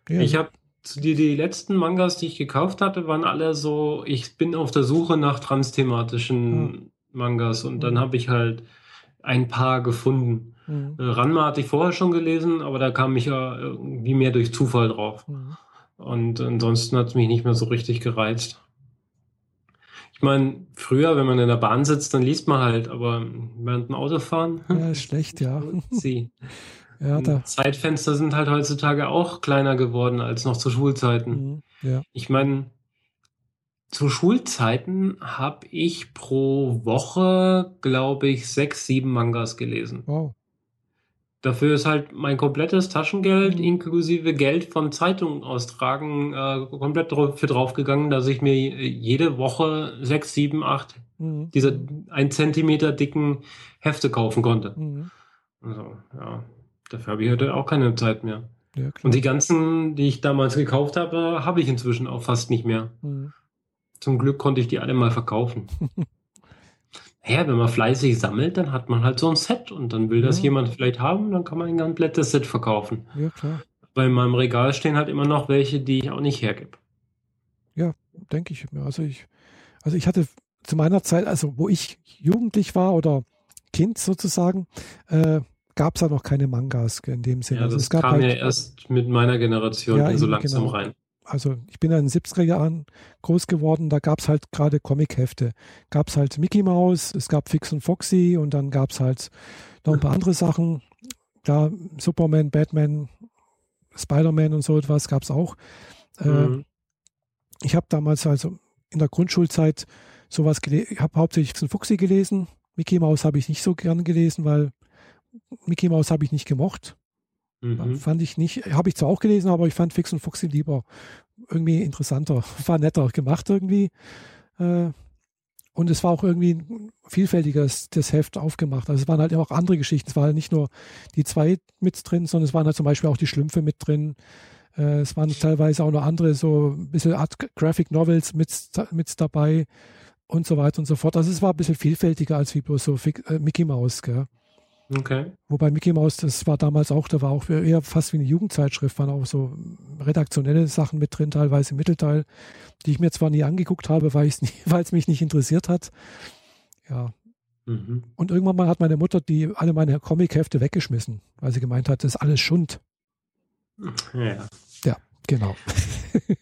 ja. Ich habe die, die letzten Mangas, die ich gekauft hatte, waren alle so, ich bin auf der Suche nach transthematischen ja. Mangas und dann mhm. habe ich halt ein paar gefunden. Mhm. Äh, Ranma hatte ich vorher schon gelesen, aber da kam ich ja irgendwie mehr durch Zufall drauf. Mhm. Und ansonsten hat es mich nicht mehr so richtig gereizt. Ich meine, früher, wenn man in der Bahn sitzt, dann liest man halt, aber während dem Autofahren. Ja, ist schlecht, ja. Sie. ja, da. Zeitfenster sind halt heutzutage auch kleiner geworden als noch zu Schulzeiten. Mhm, ja. Ich meine, zu Schulzeiten habe ich pro Woche, glaube ich, sechs, sieben Mangas gelesen. Wow. Dafür ist halt mein komplettes Taschengeld mhm. inklusive Geld von Zeitungen austragen äh, komplett für draufgegangen, dass ich mir jede Woche sechs, sieben, acht mhm. diese ein Zentimeter dicken Hefte kaufen konnte. Mhm. Also, ja, dafür habe ich heute auch keine Zeit mehr. Ja, Und die ganzen, die ich damals gekauft habe, habe ich inzwischen auch fast nicht mehr. Mhm. Zum Glück konnte ich die alle mal verkaufen. ja, wenn man fleißig sammelt, dann hat man halt so ein Set und dann will das ja. jemand vielleicht haben, dann kann man ein komplettes Set verkaufen. Ja, klar. Bei meinem Regal stehen halt immer noch welche, die ich auch nicht hergebe. Ja, denke ich mir. Also ich, also ich hatte zu meiner Zeit, also wo ich jugendlich war oder Kind sozusagen, äh, gab es da noch keine Mangas in dem Sinne. Ja, also das kam halt, ja erst mit meiner Generation ja, so langsam genau. rein. Also ich bin in den 70er Jahren groß geworden, da gab es halt gerade Comic-Hefte. Gab es halt Mickey Mouse, es gab Fix und Foxy und dann gab es halt noch ein paar andere Sachen. Da Superman, Batman, Spider-Man und so etwas gab es auch. Äh, mhm. Äh, ich habe damals also in der Grundschulzeit sowas gelesen, ich habe hauptsächlich Fix und Foxy gelesen. Mickey Mouse habe ich nicht so gern gelesen, weil Mickey Mouse habe ich nicht gemocht. Mhm. Fand ich nicht, habe ich zwar auch gelesen, aber ich fand Fix und Foxy lieber irgendwie interessanter, war netter gemacht irgendwie. Äh, und es war auch irgendwie ein vielfältiges das Heft aufgemacht. Also es waren halt auch andere Geschichten. Es waren halt nicht nur die zwei mit drin, sondern es waren halt zum Beispiel auch die Schlümpfe mit drin. Äh, es waren teilweise auch noch andere, so ein bisschen Art Graphic Novels mit, mit dabei und so weiter und so fort. Also es war ein bisschen vielfältiger als wie bloß so äh, Mickey Mouse. Gell? Okay. Wobei Mickey Mouse, das war damals auch, da war auch eher fast wie eine Jugendzeitschrift, waren auch so redaktionelle Sachen mit drin, teilweise im Mittelteil, die ich mir zwar nie angeguckt habe, weil es mich nicht interessiert hat. Ja. Mhm. Und irgendwann mal hat meine Mutter die alle meine Comichefte weggeschmissen, weil sie gemeint hat, das ist alles Schund. Ja. Ja, genau.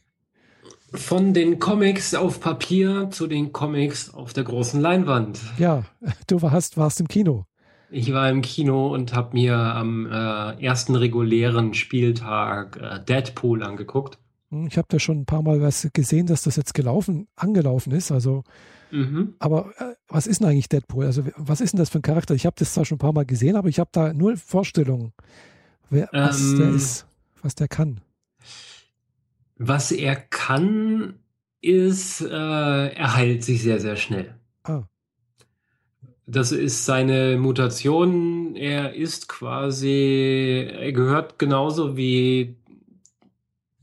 Von den Comics auf Papier zu den Comics auf der großen Leinwand. Ja, du warst, warst im Kino. Ich war im Kino und habe mir am äh, ersten regulären Spieltag äh, Deadpool angeguckt. Hm, ich habe da schon ein paar Mal was gesehen, dass das jetzt gelaufen, angelaufen ist. Also, mhm. aber äh, was ist denn eigentlich Deadpool? Also, was ist denn das für ein Charakter? Ich habe das zwar schon ein paar Mal gesehen, aber ich habe da null Vorstellung, wer, was ähm, der ist, was der kann. Was er kann, ist, äh, er heilt sich sehr, sehr schnell. Das ist seine Mutation. Er ist quasi, er gehört genauso wie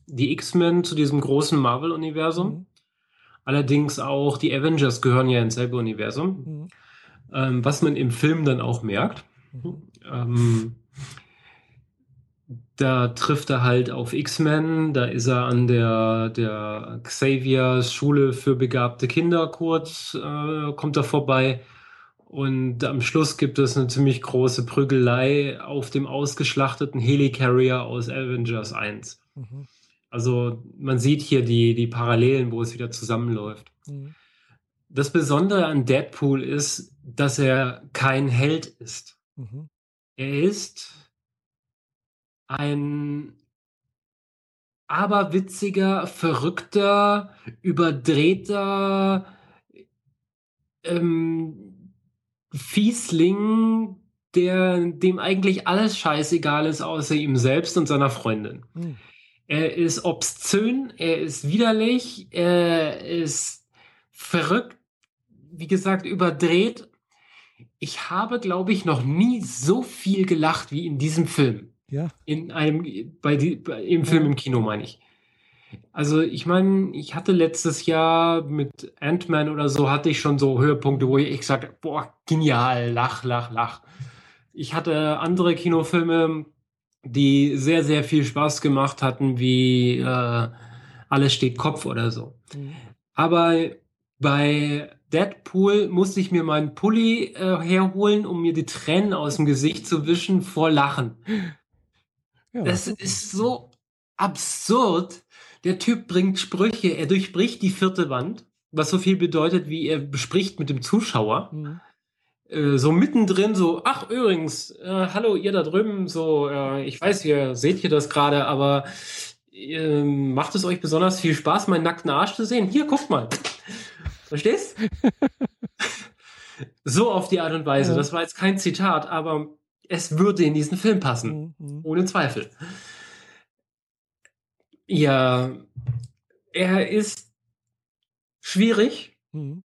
die X-Men zu diesem großen Marvel-Universum. Mhm. Allerdings auch die Avengers gehören ja ins selbe Universum. Mhm. Ähm, was man im Film dann auch merkt. Mhm. Ähm, da trifft er halt auf X-Men, da ist er an der, der Xaviers Schule für begabte Kinder kurz, äh, kommt er vorbei und am Schluss gibt es eine ziemlich große Prügelei auf dem ausgeschlachteten Helicarrier aus Avengers 1. Mhm. Also man sieht hier die, die Parallelen, wo es wieder zusammenläuft. Mhm. Das Besondere an Deadpool ist, dass er kein Held ist. Mhm. Er ist ein aberwitziger, verrückter, überdrehter, ähm, Fiesling, der, dem eigentlich alles scheißegal ist, außer ihm selbst und seiner Freundin. Mhm. Er ist obszön, er ist widerlich, er ist verrückt, wie gesagt, überdreht. Ich habe, glaube ich, noch nie so viel gelacht wie in diesem Film. Ja. In einem, bei, die, bei im Film im Kino, meine ich. Also ich meine, ich hatte letztes Jahr mit Ant-Man oder so, hatte ich schon so Höhepunkte, wo ich sagte, boah, genial, lach, lach, lach. Ich hatte andere Kinofilme, die sehr, sehr viel Spaß gemacht hatten, wie äh, Alles steht Kopf oder so. Mhm. Aber bei Deadpool musste ich mir meinen Pulli äh, herholen, um mir die Tränen aus dem Gesicht zu wischen vor Lachen. Ja, das ist so absurd. Der Typ bringt Sprüche, er durchbricht die vierte Wand, was so viel bedeutet, wie er bespricht mit dem Zuschauer. Mhm. Äh, so mittendrin, so, ach übrigens, äh, hallo ihr da drüben, so, äh, ich weiß, ihr seht hier das gerade, aber ähm, macht es euch besonders viel Spaß, meinen nackten Arsch zu sehen? Hier, guckt mal. Verstehst? so auf die Art und Weise. Das war jetzt kein Zitat, aber es würde in diesen Film passen. Mhm. Ohne Zweifel. Ja, er ist schwierig. Mhm.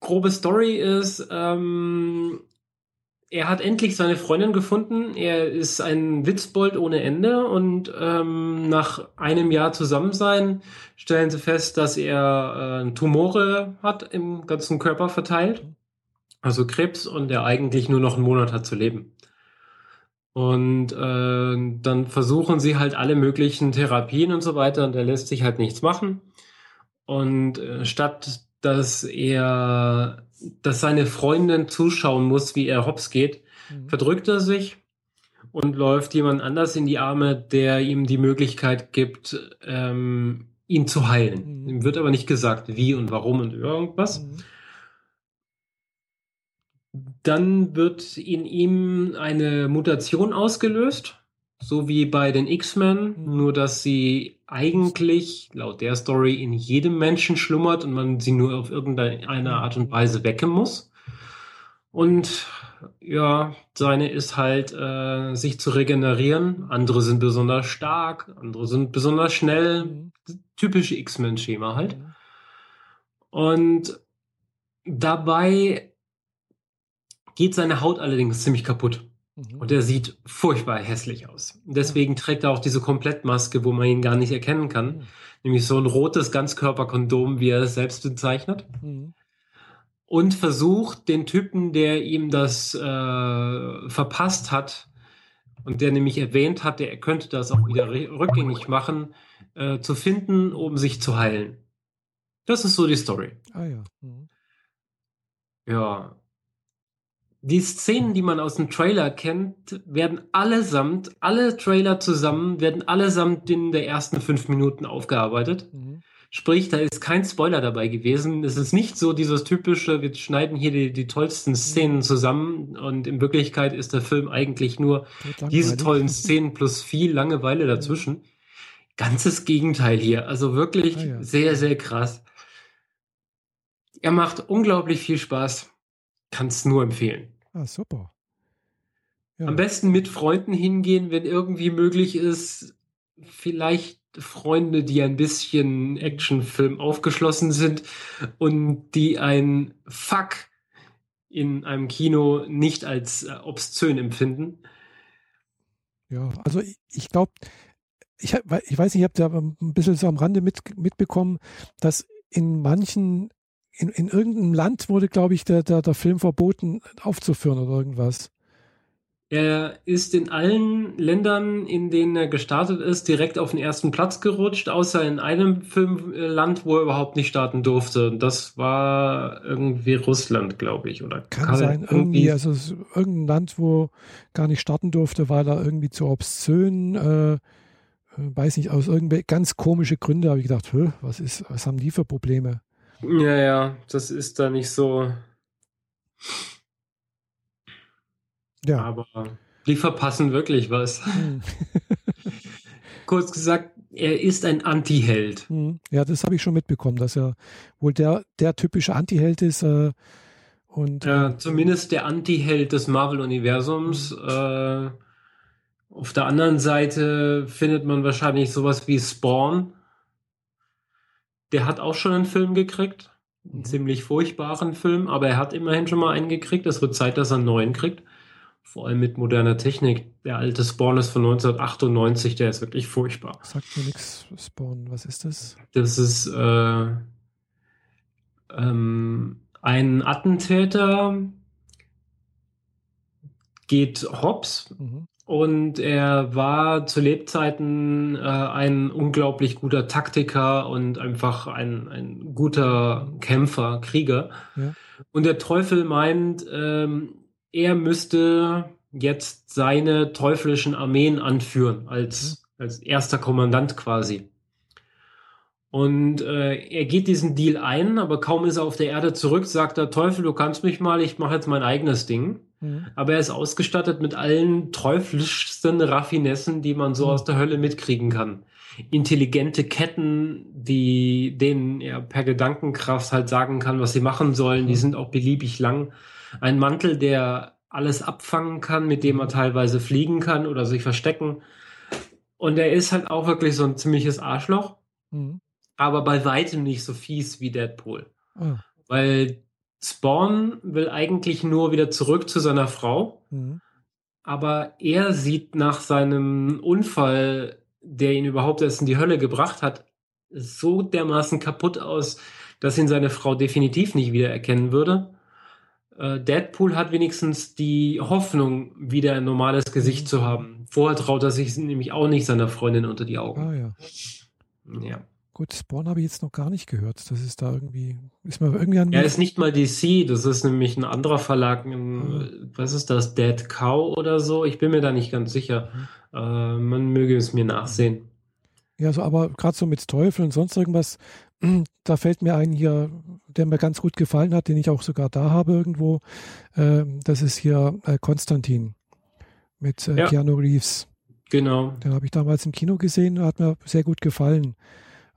Grobe Story ist, ähm, er hat endlich seine Freundin gefunden. Er ist ein Witzbold ohne Ende und ähm, nach einem Jahr Zusammensein stellen sie fest, dass er äh, Tumore hat im ganzen Körper verteilt, also Krebs und er eigentlich nur noch einen Monat hat zu leben. Und äh, dann versuchen sie halt alle möglichen Therapien und so weiter und er lässt sich halt nichts machen. Und äh, statt dass er, dass seine Freundin zuschauen muss, wie er hops geht, mhm. verdrückt er sich und läuft jemand anders in die Arme, der ihm die Möglichkeit gibt, ähm, ihn zu heilen. Mhm. Ihm wird aber nicht gesagt, wie und warum und irgendwas. Mhm. Dann wird in ihm eine Mutation ausgelöst, so wie bei den X-Men, nur dass sie eigentlich laut der Story in jedem Menschen schlummert und man sie nur auf irgendeine Art und Weise wecken muss. Und ja, seine ist halt, äh, sich zu regenerieren. Andere sind besonders stark, andere sind besonders schnell. Typische X-Men-Schema halt. Mhm. Und dabei geht seine Haut allerdings ziemlich kaputt. Mhm. Und er sieht furchtbar hässlich aus. Deswegen trägt er auch diese Komplettmaske, wo man ihn gar nicht erkennen kann. Nämlich so ein rotes Ganzkörperkondom, wie er es selbst bezeichnet. Mhm. Und versucht, den Typen, der ihm das äh, verpasst hat und der nämlich erwähnt hatte, er könnte das auch wieder rückgängig machen, äh, zu finden, um sich zu heilen. Das ist so die Story. Ah ja. Mhm. Ja. Die Szenen, die man aus dem Trailer kennt, werden allesamt, alle Trailer zusammen, werden allesamt in der ersten fünf Minuten aufgearbeitet. Mhm. Sprich, da ist kein Spoiler dabei gewesen. Es ist nicht so dieses typische, wir schneiden hier die, die tollsten Szenen zusammen und in Wirklichkeit ist der Film eigentlich nur diese tollen Szenen plus viel Langeweile dazwischen. Ganzes Gegenteil hier. Also wirklich Ah, ja. sehr, sehr krass. Er macht unglaublich viel Spaß. Kann es nur empfehlen. Ah, super. Ja. Am besten mit Freunden hingehen, wenn irgendwie möglich ist. Vielleicht Freunde, die ein bisschen Actionfilm aufgeschlossen sind und die ein Fuck in einem Kino nicht als äh, obszön empfinden. Ja, also ich, ich glaube, ich, ich weiß nicht, ich habe da ein bisschen so am Rande mit, mitbekommen, dass in manchen, in, in irgendeinem Land wurde, glaube ich, der, der, der Film verboten aufzuführen oder irgendwas. Er ist in allen Ländern, in denen er gestartet ist, direkt auf den ersten Platz gerutscht, außer in einem Filmland, wo er überhaupt nicht starten durfte. Und das war irgendwie Russland, glaube ich, oder Kann sein, irgendwie, also es ist irgendein Land, wo gar nicht starten durfte, weil er irgendwie zu obszön, äh, äh, weiß nicht, aus irgendwelchen ganz komische Gründe habe ich gedacht, was ist, was haben die für Probleme? Ja, ja, das ist da nicht so. Ja. Aber die verpassen wirklich was. Hm. Kurz gesagt, er ist ein Anti-Held. Hm. Ja, das habe ich schon mitbekommen, dass er wohl der, der typische Anti-Held ist. Äh, und Äh, zumindest der Anti-Held des Marvel-Universums. Äh, auf der anderen Seite findet man wahrscheinlich sowas wie Spawn. Der hat auch schon einen Film gekriegt. Einen Mhm. ziemlich furchtbaren Film, aber er hat immerhin schon mal einen gekriegt. Es wird Zeit, dass er einen neuen kriegt. Vor allem mit moderner Technik. Der alte Spawn ist von 1998, der ist wirklich furchtbar. sagt mir nichts, Spawn, was ist das? Das ist äh, ähm, ein Attentäter geht hops Mhm. Und er war zu Lebzeiten äh, ein unglaublich guter Taktiker und einfach ein, ein guter Kämpfer, Krieger. Ja. Und der Teufel meint, ähm, er müsste jetzt seine teuflischen Armeen anführen als, als erster Kommandant quasi. Und äh, er geht diesen Deal ein, aber kaum ist er auf der Erde zurück, sagt der Teufel, du kannst mich mal, ich mache jetzt mein eigenes Ding. Mhm. Aber er ist ausgestattet mit allen teuflischsten Raffinessen, die man so Mhm. aus der Hölle mitkriegen kann. Intelligente Ketten, die denen er per Gedankenkraft halt sagen kann, was sie machen sollen. Die Mhm. sind auch beliebig lang. Ein Mantel, der alles abfangen kann, mit dem er teilweise fliegen kann oder sich verstecken. Und er ist halt auch wirklich so ein ziemliches Arschloch, Mhm. aber bei weitem nicht so fies wie Deadpool. Weil Spawn will eigentlich nur wieder zurück zu seiner Frau, Mhm. aber er sieht nach seinem Unfall, der ihn überhaupt erst in die Hölle gebracht hat, so dermaßen kaputt aus, dass ihn seine Frau definitiv nicht wiedererkennen würde. Äh, Deadpool hat wenigstens die Hoffnung, wieder ein normales Gesicht zu haben. Vorher traut er sich nämlich auch nicht seiner Freundin unter die Augen. Ah ja. Ja. Gut, Spawn habe ich jetzt noch gar nicht gehört. Das ist da irgendwie, ist mir irgendwie an Er ist nicht mal DC, das ist nämlich ein anderer Verlag. In, Ah. Was ist das? Dead Cow oder so? Ich bin mir da nicht ganz sicher. Mhm. Äh, man möge es mir nachsehen. Ja, so, aber gerade so mit Teufel und sonst irgendwas, da fällt mir ein hier, der mir ganz gut gefallen hat, den ich auch sogar da habe irgendwo. Ähm, das ist hier äh, Konstantin mit äh, Ja. Keanu Reeves. Genau. Den habe ich damals im Kino gesehen, hat mir sehr gut gefallen.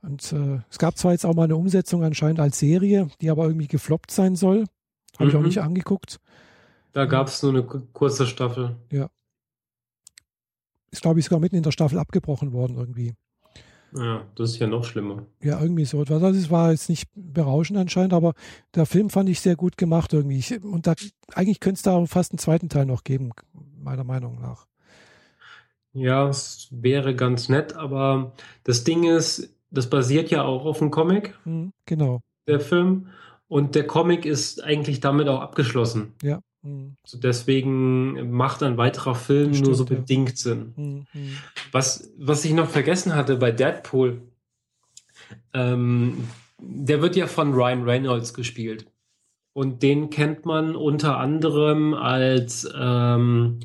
Und äh, es gab zwar jetzt auch mal eine Umsetzung anscheinend als Serie, die aber irgendwie gefloppt sein soll. Habe ich auch Mhm. nicht angeguckt. Da gab es nur eine ku- kurze Staffel. Ist, glaube ich, sogar mitten in der Staffel abgebrochen worden irgendwie. Ja, das ist ja noch schlimmer. Ja, irgendwie so. etwas. Also es war jetzt nicht berauschend anscheinend, aber der Film fand ich sehr gut gemacht irgendwie. Ich, und da, eigentlich könnte es da fast einen zweiten Teil noch geben, meiner Meinung nach. Ja, es wäre ganz nett, aber das Ding ist, das basiert ja auch auf einem Comic, Hm, genau. der Film. Und der Comic ist eigentlich damit auch abgeschlossen. Ja. Hm, So deswegen macht ein weiterer Film Das nur so stimmt, ja. bedingt Sinn. hm, hm. Was, was ich noch vergessen hatte bei Deadpool, ähm, der wird ja von Ryan Reynolds gespielt. Und den kennt man unter anderem als ähm,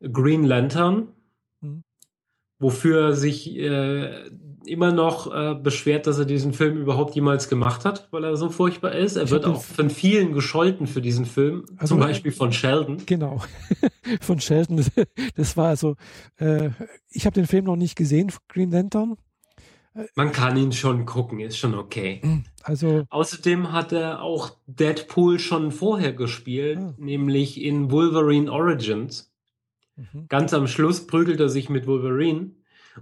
Green Lantern, Mhm. wofür sich äh, immer noch äh, beschwert, dass er diesen Film überhaupt jemals gemacht hat, weil er so furchtbar ist. Er Ich wird auch von vielen gescholten für diesen Film, Also- zum Beispiel von Sheldon. Genau. Von Sheldon. Das war also, äh, ich habe den Film noch nicht gesehen, Green Lantern. Man kann ihn schon gucken, ist schon okay. Also, Außerdem hat er auch Deadpool schon vorher gespielt, Ah. nämlich in Wolverine Origins. mhm. Ganz am Schluss prügelt er sich mit Wolverine.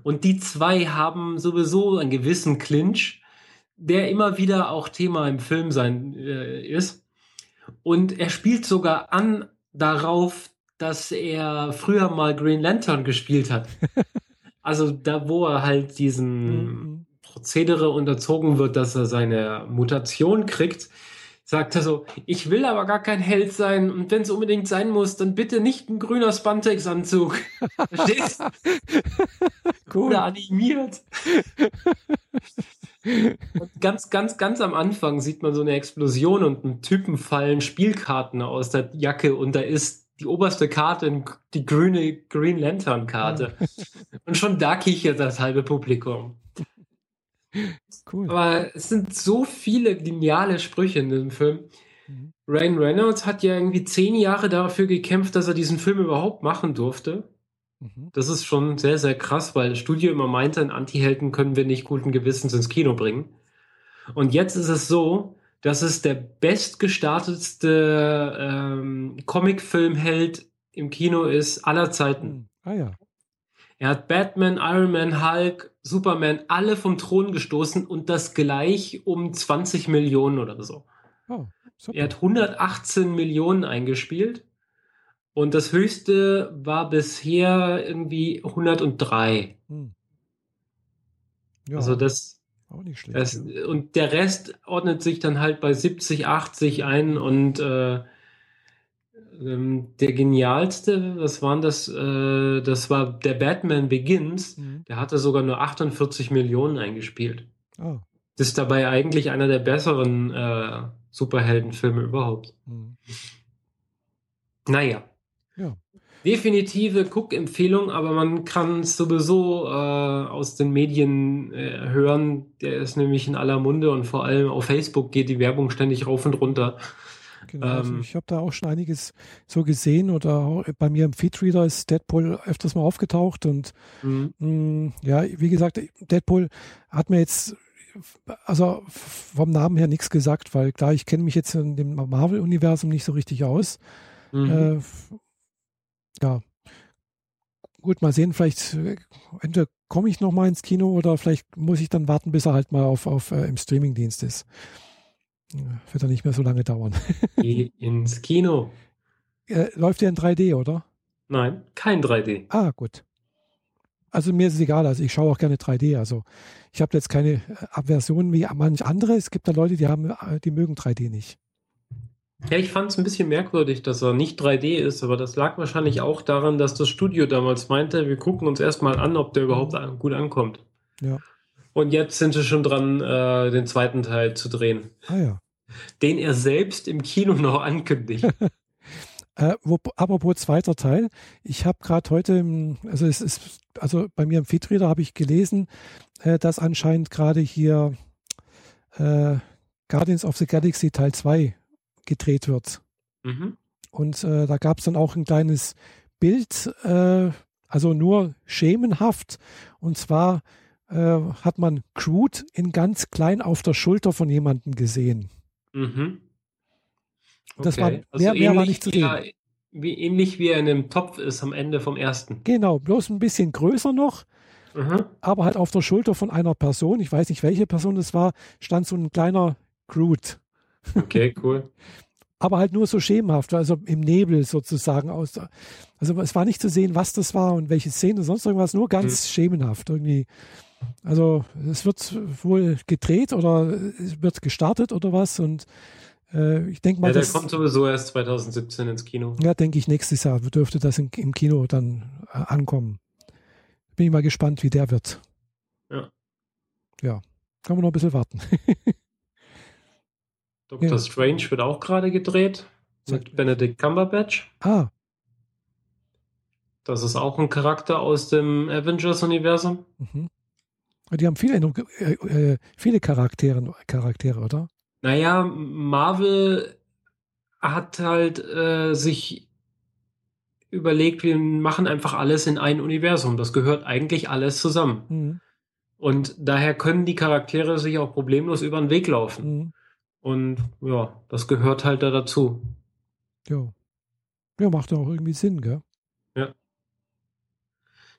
Und die zwei haben sowieso einen gewissen Clinch, der immer wieder auch Thema im Film sein äh, ist. Und er spielt sogar an darauf, dass er früher mal Green Lantern gespielt hat. also da, wo er halt diesen Mhm. Prozedere unterzogen wird, dass er seine Mutation kriegt, sagt er so, ich will aber gar kein Held sein und wenn es unbedingt sein muss, dann bitte nicht ein grüner Spandex-Anzug. Verstehst? cool. Oder animiert. Und ganz, ganz, ganz am Anfang sieht man so eine Explosion und einen Typen fallen Spielkarten aus der Jacke und da ist die oberste Karte die grüne Green Lantern Karte. Und schon da kichert das halbe Publikum. Cool. Aber es sind so viele geniale Sprüche in diesem Film. Mhm. Ryan Reynolds hat ja irgendwie zehn Jahre dafür gekämpft, dass er diesen Film überhaupt machen durfte. Mhm. Das ist schon sehr, sehr krass, weil das Studio immer meinte, einen Anti-Helden können wir nicht guten Gewissens ins Kino bringen. Und jetzt ist es so, dass es der bestgestartetste ähm, Comicfilmheld im Kino ist aller Zeiten. Mhm. Ah ja. Er hat Batman, Iron Man, Hulk, Superman alle vom Thron gestoßen und das gleich um 20 Millionen oder so. Oh. Er hat 118 Millionen eingespielt und das höchste war bisher irgendwie 103. Hm. Ja, Also das, auch nicht schlecht. das ja. und der Rest ordnet sich dann halt bei 70, 80 ein und äh, ähm, der genialste, was waren das? Äh, das war der Batman Begins. Mhm. Der hatte sogar nur 48 Millionen eingespielt. Ah, Das ist dabei eigentlich einer der besseren äh, Superheldenfilme überhaupt. mhm. Naja. Ja. Definitive Guck-Empfehlung, aber man kann es sowieso äh, aus den Medien äh, hören. Der ist nämlich in aller Munde und vor allem auf Facebook geht die Werbung ständig rauf und runter. Genau, also Ähm, ich habe da auch schon einiges so gesehen oder bei mir im Feedreader ist Deadpool öfters mal aufgetaucht und Mhm. mh, ja, wie gesagt, Deadpool hat mir jetzt also vom Namen her nichts gesagt, weil klar, ich kenne mich jetzt in dem Marvel-Universum nicht so richtig aus. Mhm. Äh, ja, gut, mal sehen, vielleicht äh, entweder komme ich noch mal ins Kino oder vielleicht muss ich dann warten, bis er halt mal auf, auf äh, im Streamingdienst ist. Wird dann nicht mehr so lange dauern. Geh ins Kino. Äh, läuft der in 3D, oder? Nein, kein 3D. Ah, gut. Also mir ist es egal, also ich schaue auch gerne 3D. Also ich habe jetzt keine äh, Aversion wie manch andere. Es gibt da Leute, die haben, äh, die mögen 3D nicht. Ja, ich fand es ein bisschen merkwürdig, dass er nicht 3D ist, aber das lag wahrscheinlich auch daran, dass das Studio damals meinte, wir gucken uns erstmal an, ob der überhaupt an, gut ankommt. Ja. Und jetzt sind sie schon dran, äh, den zweiten Teil zu drehen. Ah ja. Den er selbst im Kino noch ankündigt. Äh, wo, apropos zweiter Teil, ich habe gerade heute, im, also es ist, also bei mir im Feedreader habe ich gelesen, äh, dass anscheinend gerade hier äh, Guardians of the Galaxy Teil 2 gedreht wird. Mhm. Und äh, da gab es dann auch ein kleines Bild, äh, also nur schemenhaft. Und zwar äh, hat man Groot in ganz klein auf der Schulter von jemandem gesehen. Mhm. Das war, mehr, mehr war nicht zu sehen. wie, ähnlich wie er in einem Topf ist am Ende vom ersten. Genau, bloß ein bisschen größer noch, Mhm. aber halt auf der Schulter von einer Person, ich weiß nicht, welche Person das war, stand so ein kleiner Groot. Okay, cool. Aber halt nur so schemenhaft, also im Nebel sozusagen aus. Also es war nicht zu sehen, was das war und welche Szene, sonst irgendwas, nur ganz schemenhaft irgendwie. Also es wird wohl gedreht oder es wird gestartet oder was und äh, ich denke mal, Ja, der das, kommt sowieso erst 2017 ins Kino. ja, denke ich, nächstes Jahr dürfte das im, im Kino dann äh, ankommen. Bin ich mal gespannt, wie der wird. Ja. Ja, kann man noch ein bisschen warten. Doctor Ja. Strange wird auch gerade gedreht mit Benedict Cumberbatch. ah, Das ist auch ein Charakter aus dem Avengers-Universum. mhm. Die haben viele, äh, äh, viele Charaktere, Charaktere, oder? Naja, Marvel hat halt äh, sich überlegt, wir machen einfach alles in ein Universum. Das gehört eigentlich alles zusammen. Mhm. Und daher können die Charaktere sich auch problemlos über den Weg laufen. Mhm. Und ja, das gehört halt da dazu. Ja. Ja, macht ja auch irgendwie Sinn, gell?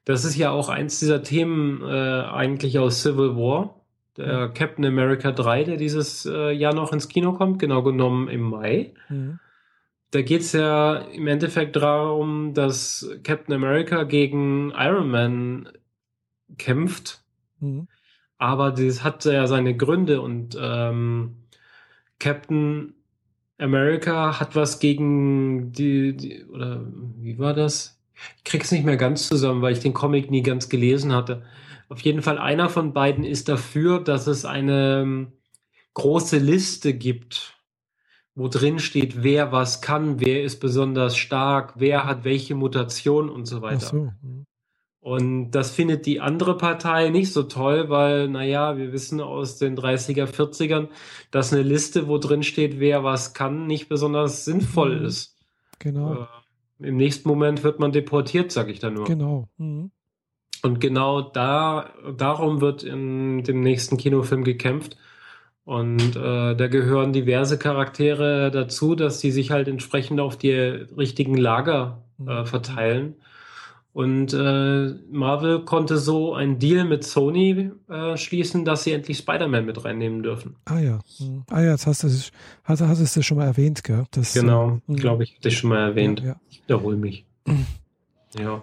Das ist ja auch eins dieser Themen äh, eigentlich aus Civil War. Der Captain America 3, der dieses äh, Jahr noch ins Kino kommt, genau genommen im Mai. Mhm. Da geht es ja im Endeffekt darum, dass Captain America gegen Iron Man kämpft. Mhm. Aber das hat ja seine Gründe und ähm, Captain America hat was gegen die, die, oder wie war das? Ich krieg's nicht mehr ganz zusammen, weil ich den Comic nie ganz gelesen hatte. Auf jeden Fall einer von beiden ist dafür, dass es eine ähm, große Liste gibt, wo drin steht, wer was kann, wer ist besonders stark, wer hat welche Mutation und so weiter. so. Und das findet die andere Partei nicht so toll, weil, naja, wir wissen aus den 30er, 40ern, dass eine Liste, wo drin steht, wer was kann, nicht besonders sinnvoll Mhm. ist. Genau, Äh, Im nächsten Moment wird man deportiert, sag ich da nur. genau. Mhm. Und genau da, darum wird in dem nächsten Kinofilm gekämpft. Und äh, da gehören diverse Charaktere dazu, dass die sich halt entsprechend auf die richtigen Lager äh, Mhm. verteilen. Und äh, Marvel konnte so einen Deal mit Sony äh, schließen, dass sie endlich Spider-Man mit reinnehmen dürfen. Ah ja. Ah ja, jetzt hast du es, hast, hast du schon mal erwähnt, gell? Das, Genau, äh, mhm. glaube ich, ich schon mal erwähnt. Ja, ja. Ich wiederhole mich. ja.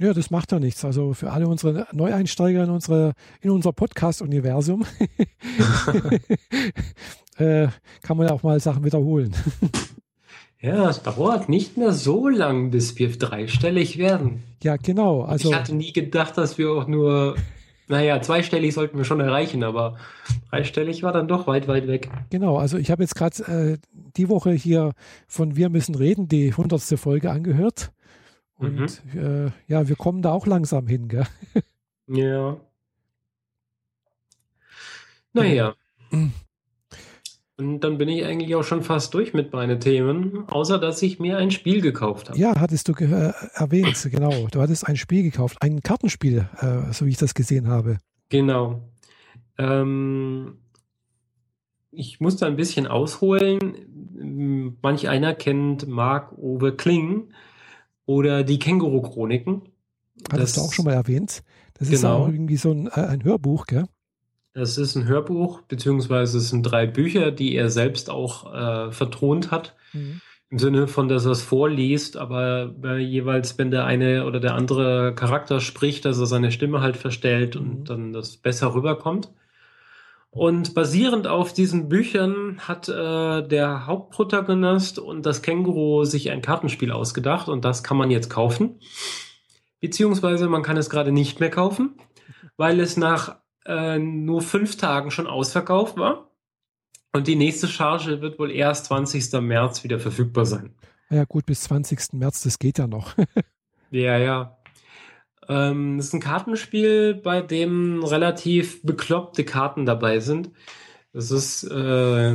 Ja, das macht ja nichts. Also für alle unsere Neueinsteiger in, unsere, in unser Podcast-Universum äh, kann man ja auch mal Sachen wiederholen. Ja, es dauert nicht mehr so lang, bis wir dreistellig werden. Ja, genau. Also ich hatte nie gedacht, dass wir auch nur, naja, zweistellig sollten wir schon erreichen, aber dreistellig war dann doch weit, weit weg. genau. Also ich habe jetzt gerade äh, die Woche hier von Wir müssen reden, die hundertste Folge angehört. Und äh, ja, wir kommen da auch langsam hin, gell? Ja. Naja. Mhm. Und dann bin ich eigentlich auch schon fast durch mit meinen Themen, außer dass ich mir ein Spiel gekauft habe. Ja, hattest du äh, erwähnt, genau. Du hattest ein Spiel gekauft, ein Kartenspiel, äh, so wie ich das gesehen habe. Genau. Ähm, ich muss da ein bisschen ausholen. Manch einer kennt Marc-Uwe Kling oder die Hattest Känguru-Chroniken. Das- du auch schon mal erwähnt. Das ist Genau. auch irgendwie so ein, äh, ein Hörbuch, gell? Das ist ein Hörbuch, beziehungsweise es sind drei Bücher, die er selbst auch äh, vertont hat. Mhm. Im Sinne von, dass er es vorliest, aber äh, jeweils, wenn der eine oder der andere Charakter spricht, dass er seine Stimme halt verstellt Mhm. und dann das besser rüberkommt. Und basierend auf diesen Büchern hat äh, der Hauptprotagonist und das Känguru sich ein Kartenspiel ausgedacht und das kann man jetzt kaufen. Beziehungsweise man kann es gerade nicht mehr kaufen, weil es nach äh, nur fünf Tagen schon ausverkauft war. Und die nächste Charge wird wohl erst 20. März wieder verfügbar sein. Ja, gut, bis 20. März, das geht ja noch. ja, ja. Ähm, das ist ein Kartenspiel, bei dem relativ bekloppte Karten dabei sind. Das ist, äh,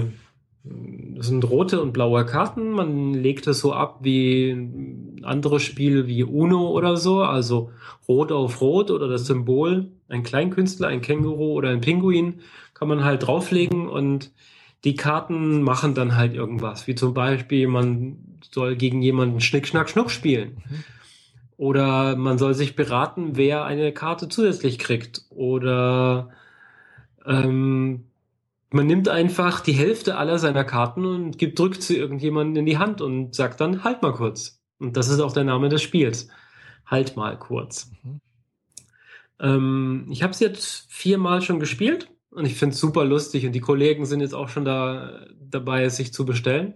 das sind rote und blaue Karten. Man legt es so ab wie andere Spiele wie Uno oder so. Also rot auf rot oder das Symbol, ein Kleinkünstler, ein Känguru oder ein Pinguin kann man halt drauflegen und die Karten machen dann halt irgendwas. Wie zum Beispiel, man soll gegen jemanden Schnick, Schnack, Schnuck spielen. Mhm. Oder man soll sich beraten, wer eine Karte zusätzlich kriegt. Oder ähm, man nimmt einfach die Hälfte aller seiner Karten und gibt, drückt sie irgendjemanden in die Hand und sagt dann, halt mal kurz. Und das ist auch der Name des Spiels. Halt mal kurz. Mhm. Ähm, ich habe es jetzt viermal schon gespielt und ich finde es super lustig und die Kollegen sind jetzt auch schon da dabei, es sich zu bestellen.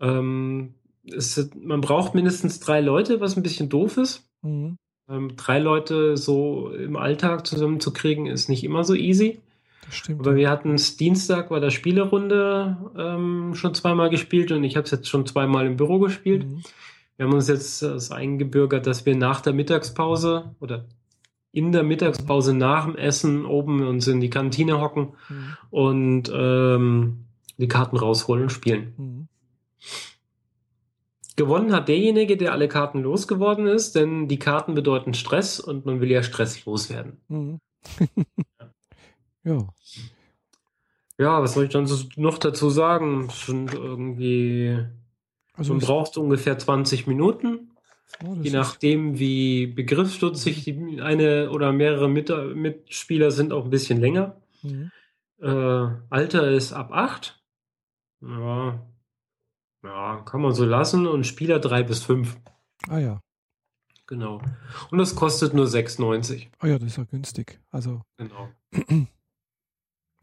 Ähm, es, man braucht mindestens drei Leute, was ein bisschen doof ist. Mhm. Ähm, drei Leute so im Alltag zusammenzukriegen, ist nicht immer so easy. Das stimmt. Aber wir hatten es Dienstag bei der Spielerunde ähm, schon zweimal gespielt und ich habe es jetzt schon zweimal im Büro gespielt. Mhm. Wir haben uns jetzt das eingebürgert, dass wir nach der Mittagspause oder in der Mittagspause nach dem Essen oben uns in die Kantine hocken mhm. und ähm, die Karten rausholen und spielen. Mhm. Gewonnen hat derjenige, der alle Karten losgeworden ist, denn die Karten bedeuten Stress und man will ja Stress loswerden. Mhm. ja. Ja, was soll ich dann noch dazu sagen? Schon irgendwie. Also man braucht ungefähr 20 Minuten. Oh, Je nachdem, wie begriffsstutzig die eine oder mehrere Mit Mitspieler sind, auch ein bisschen länger. Mhm. Äh, Alter ist ab 8. Ja. ja, kann man so lassen. Und Spieler 3 bis 5. Ah ja. Genau. Und das kostet nur 6,90. Ah ja, das ist ja günstig. Also. Genau.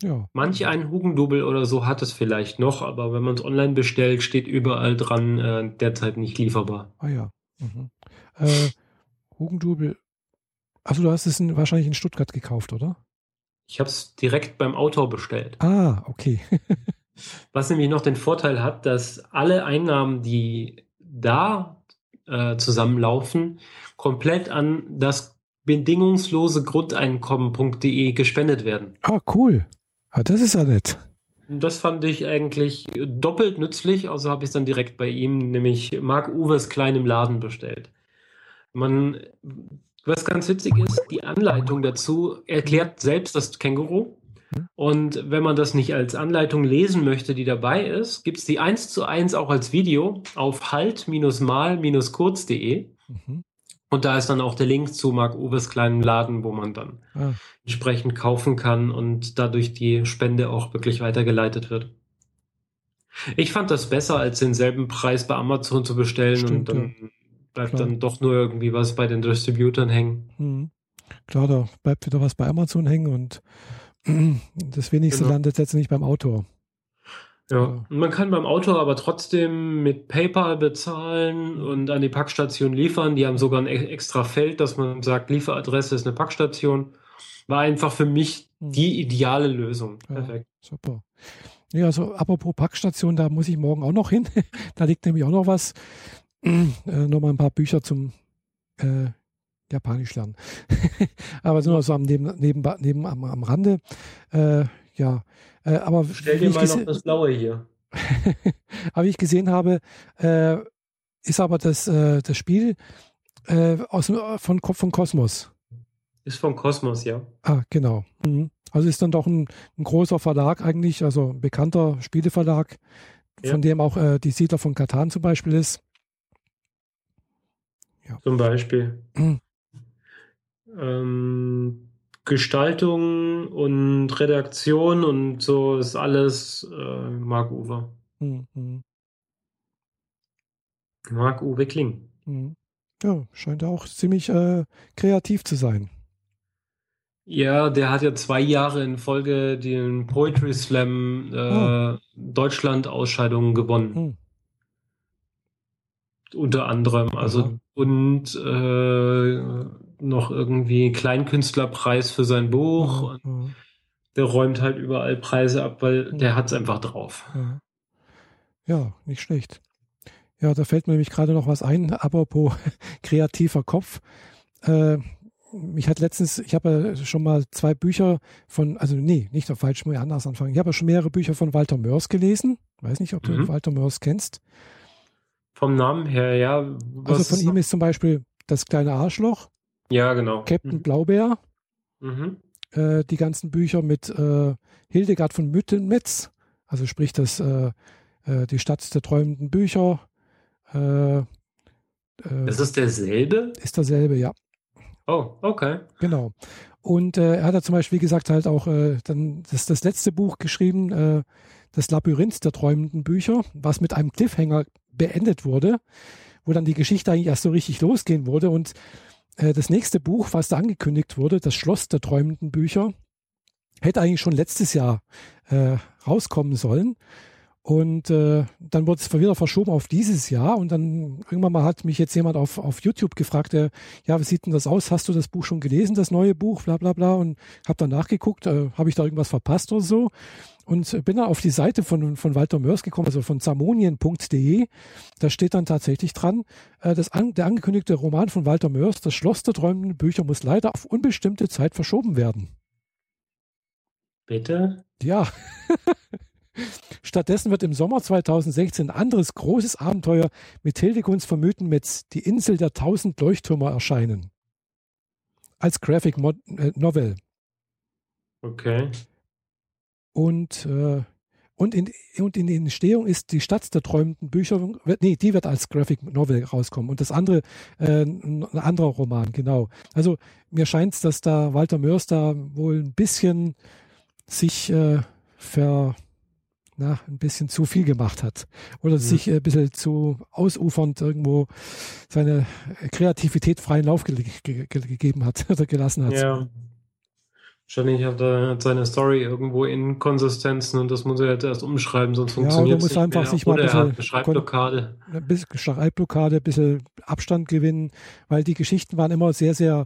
ja. Manch ein Hugendubel oder so hat es vielleicht noch, aber wenn man es online bestellt, steht überall dran, äh, derzeit nicht lieferbar. Ah ja. Mhm. Äh, Hugendubel. Also du hast es in, wahrscheinlich in Stuttgart gekauft, oder? Ich habe es direkt beim Autor bestellt. Ah, okay. Was nämlich noch den Vorteil hat, dass alle Einnahmen, die da äh, zusammenlaufen, komplett an das bedingungslose Grundeinkommen.de gespendet werden. Ah, cool. Ah, das ist ja nett. Das fand ich eigentlich doppelt nützlich, also habe ich es dann direkt bei ihm, nämlich Marc Uwes kleinem Laden bestellt. Man, was ganz witzig ist, die Anleitung dazu erklärt selbst das Känguru. Und wenn man das nicht als Anleitung lesen möchte, die dabei ist, gibt es die 1 zu 1 auch als Video auf halt-mal-kurz.de. Mhm. Und da ist dann auch der Link zu Marc Uwes kleinen Laden, wo man dann ah. entsprechend kaufen kann und dadurch die Spende auch wirklich weitergeleitet wird. Ich fand das besser, als denselben Preis bei Amazon zu bestellen Stimmt, und dann ja. bleibt Klar. dann doch nur irgendwie was bei den Distributern hängen. Mhm. Klar, da bleibt wieder was bei Amazon hängen und das wenigste genau. landet jetzt nicht beim Autor. Ja, man kann beim Auto aber trotzdem mit PayPal bezahlen und an die Packstation liefern. Die haben sogar ein e-, extra Feld, dass man sagt, Lieferadresse ist eine Packstation. War einfach für mich hm. die ideale Lösung. Ja, Perfekt. Super. Ja, also apropos Packstation, da muss ich morgen auch noch hin. da liegt nämlich auch noch was. Äh, Nochmal ein paar Bücher zum äh, Japanisch lernen. aber nur so am neben, neben, neben am, am Rande. Äh, ja, äh, aber stell dir mal noch das Blaue hier. aber wie ich gesehen habe, äh, ist aber das, äh, das Spiel äh, aus, von, von Kosmos. Ist von Kosmos, ja. Ah, genau. Mhm. Also ist dann doch ein, ein, großer Verlag eigentlich, also ein bekannter Spieleverlag, ja. von dem auch äh, die Siedler von Katan zum Beispiel ist. Ja. Zum Beispiel. Mhm. Ähm, Gestaltung und Redaktion und so ist alles äh, Marc Uwe. Mhm. Marc Uwe Kling. Mhm. Ja, scheint auch ziemlich äh, kreativ zu sein. Ja, der hat ja zwei Jahre in Folge den Poetry Slam äh, oh. Deutschland-Ausscheidungen gewonnen. Hm. Unter anderem. Also ja. und äh, noch irgendwie Kleinkünstlerpreis für sein Buch. Ja, ja. Der räumt halt überall Preise ab, weil der hat es einfach drauf. Ja. ja, nicht schlecht. Ja, da fällt mir nämlich gerade noch was ein, apropos kreativer Kopf. Äh, mich hat letztens, ich habe ja schon mal zwei Bücher von, also nee, nicht auf falsch, anders anfangen. Ich habe ja schon mehrere Bücher von Walter Mörs gelesen. Weiß nicht, ob du Mhm. Walter Mörs kennst. Vom Namen her, ja. Also von ihm ist zum Beispiel Das kleine Arschloch, Ja, genau. Captain Blaubeer, Mhm. Mhm. äh, die ganzen Bücher mit äh, Hildegard von Müttenmetz, also sprich das, äh, äh, die Stadt der träumenden Bücher. Äh, äh, Das ist derselbe? ist dasselbe, ja. Oh, okay. Genau. Und äh, er hat ja zum Beispiel, wie gesagt, halt auch äh, dann das, das letzte Buch geschrieben, äh, das Labyrinth der träumenden Bücher, was mit einem Cliffhanger beendet wurde, wo dann die Geschichte eigentlich erst so richtig losgehen wurde. Und äh, das nächste Buch, was da angekündigt wurde, das Schloss der träumenden Bücher, hätte eigentlich schon letztes Jahr äh, rauskommen sollen. Und äh, dann wurde es wieder verschoben auf dieses Jahr. Und dann irgendwann mal hat mich jetzt jemand auf, auf YouTube gefragt, äh, ja, wie sieht denn das aus? Hast du das Buch schon gelesen, das neue Buch, bla bla bla? Und habe dann nachgeguckt, äh, habe ich da irgendwas verpasst oder so? Und bin dann auf die Seite von, von Walter Mörs gekommen, also von zamonien.de. Da steht dann tatsächlich dran, äh, das an, der angekündigte Roman von Walter Mörs, Das Schloss der träumenden Bücher, muss leider auf unbestimmte Zeit verschoben werden. Bitte? Ja. Stattdessen wird im Sommer 2016 ein anderes großes Abenteuer mit Hildegunds Vermöten mit Die Insel der tausend Leuchttürmer erscheinen. Als Graphic Mod äh, Novel. Okay. Und, äh, und, in, und in der Entstehung ist die Stadt der träumenden Bücher, nee, die wird als Graphic Novel rauskommen. Und das andere, äh, ein ein anderer Roman, genau. Also mir scheint es, dass da Walter Mörs da wohl ein bisschen sich äh, ver, na, ein bisschen zu viel gemacht hat. Oder Mhm. sich äh, ein bisschen zu ausufernd irgendwo seine Kreativität freien Lauf ge ge ge gegeben hat oder gelassen hat. Ja. Wahrscheinlich hat er hat seine Story irgendwo Inkonsistenzen und das muss er jetzt erst umschreiben, sonst Ja, funktioniert es muss nicht einfach mehr. sich mal ein Oder er hat bisschen Schreibblockade. ein bisschen Schreibblockade, ein bisschen Abstand gewinnen, weil die Geschichten waren immer sehr, sehr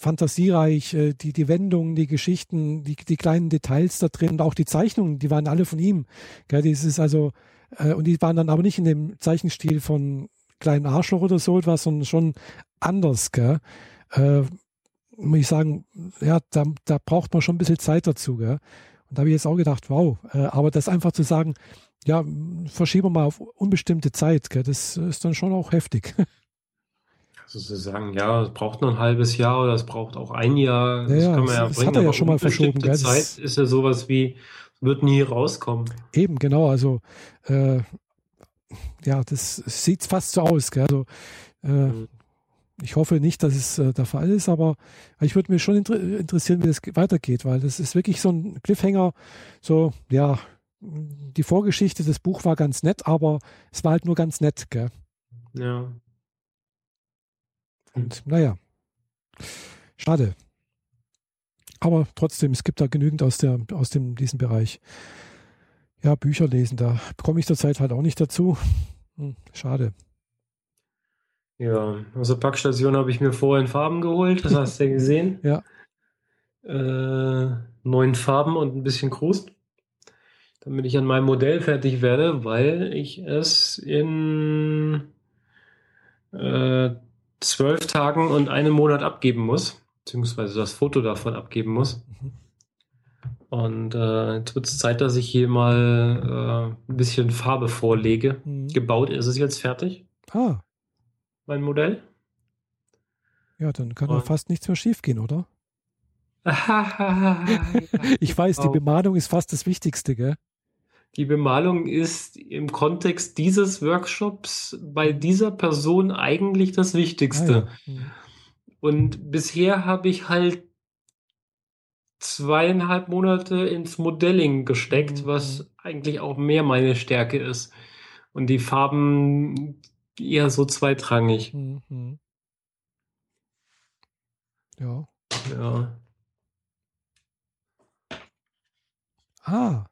fantasiereich. äh, Die, die Wendungen, die Geschichten, die, die kleinen Details da drin und auch die Zeichnungen, die waren alle von ihm. Gell, das ist also, äh, und die waren dann aber nicht in dem Zeichenstil von kleinen Arschloch oder so etwas, sondern schon anders. Gell? Äh, muss ich sagen, ja, da, da braucht man schon ein bisschen Zeit dazu. Gell? Und da habe ich jetzt auch gedacht, wow, äh, aber das einfach zu sagen, ja, verschieben wir mal auf unbestimmte Zeit, gell? das ist dann schon auch heftig. Also zu sagen, ja, es braucht noch ein halbes Jahr oder es braucht auch ein Jahr, das Ja, kann man das- ja das bringen, hat er ja schon mal verschoben, gell, das- Zeit ist ja sowas wie, wird nie rauskommen. Eben, genau, also äh, ja, das sieht fast so aus. Gell? Also, äh, Mhm. ich hoffe nicht, dass es äh, der Fall ist, aber ich würde mich schon inter interessieren, wie das ge- weitergeht, weil das ist wirklich so ein Cliffhanger, so, ja, die Vorgeschichte des Buch war ganz nett, aber es war halt nur ganz nett, gell? Ja. Und naja, schade. Aber trotzdem, es gibt da genügend aus, der, aus dem, diesem Bereich. Ja, Bücher lesen, da komme ich zurzeit halt auch nicht dazu. Hm, schade. Ja, also Packstation habe ich mir vorher in Farben geholt, das hast du ja gesehen. Ja. Äh, neun Farben und ein bisschen groß, damit ich an meinem Modell fertig werde, weil ich es in äh, zwölf Tagen und einem Monat abgeben muss, beziehungsweise das Foto davon abgeben muss. Mhm. Und äh, jetzt wird es Zeit, dass ich hier mal äh, ein bisschen Farbe vorlege. Mhm. Gebaut ist es jetzt fertig, Ah, mein Modell. ja, dann kann ja Und- fast nichts mehr schiefgehen, oder? Ich weiß, die. Bemalung ist fast das Wichtigste, gell? Die Bemalung ist im Kontext dieses Workshops bei dieser Person eigentlich das Wichtigste. Ah, ja. Mhm. Und bisher habe ich halt zweieinhalb Monate ins Modelling gesteckt, Mhm. was eigentlich auch mehr meine Stärke ist. Und die Farben eher so zweitrangig. Mhm. Mhm. Ja. Ja. Ah,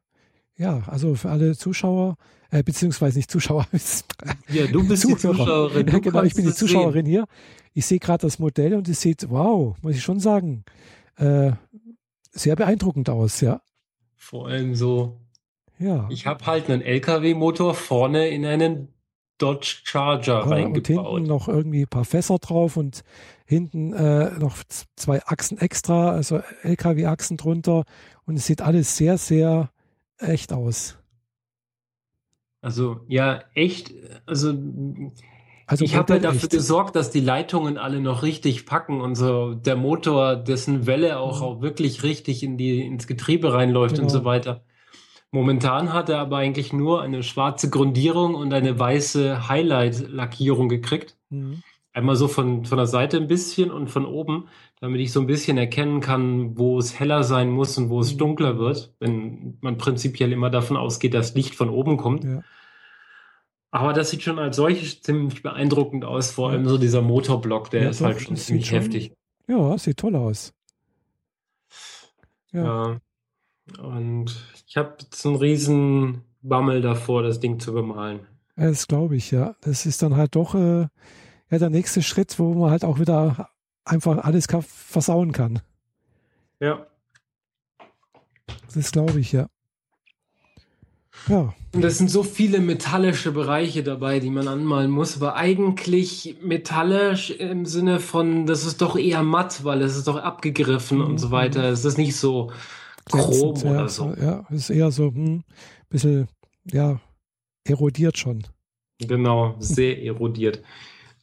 ja, also für alle Zuschauer, äh, beziehungsweise nicht Zuschauer. ja, du bist Zuhörer. die Zuschauerin. Ja, genau, ich bin die Zuschauerin sehen. hier. Ich sehe gerade das Modell und es sieht, wow, muss ich schon sagen, äh, sehr beeindruckend aus, ja. Vor allem so. Ja. Ich habe halt einen LKW-Motor vorne in einen Dodge Charger ja, reingebaut. Und hinten noch irgendwie ein paar Fässer drauf und hinten äh, noch zwei Achsen extra, also LKW-Achsen drunter. Und es sieht alles sehr, sehr echt aus. Also ja, echt. Also, also ich habe halt dafür echt. gesorgt, dass die Leitungen alle noch richtig packen und so der Motor, dessen Welle auch, mhm. auch wirklich richtig in die ins Getriebe reinläuft genau. und so weiter. Momentan hat er aber eigentlich nur eine schwarze Grundierung und eine weiße Highlight-Lackierung gekriegt. Mhm. Einmal so von, von der Seite ein bisschen und von oben, damit ich so ein bisschen erkennen kann, wo es heller sein muss und wo es mhm. dunkler wird, wenn man prinzipiell immer davon ausgeht, dass Licht von oben kommt. Ja. Aber das sieht schon als solches ziemlich beeindruckend aus, vor allem so dieser Motorblock, der ja, ist doch, halt schon ziemlich schon, heftig. Ja, sieht toll aus. Ja. ja. Und ich habe jetzt einen riesen Bammel davor, das Ding zu bemalen. Das glaube ich, ja. Das ist dann halt doch äh, ja, der nächste Schritt, wo man halt auch wieder einfach alles versauen kann. Ja. Das glaube ich, ja. Ja. Und es sind so viele metallische Bereiche dabei, die man anmalen muss, aber eigentlich metallisch im Sinne von, das ist doch eher matt, weil es ist doch abgegriffen mhm. und so mhm. weiter. Es ist nicht so chrom ja, oder so. Ja, ist eher so ein hm, bisschen, ja, erodiert schon. Genau, sehr erodiert.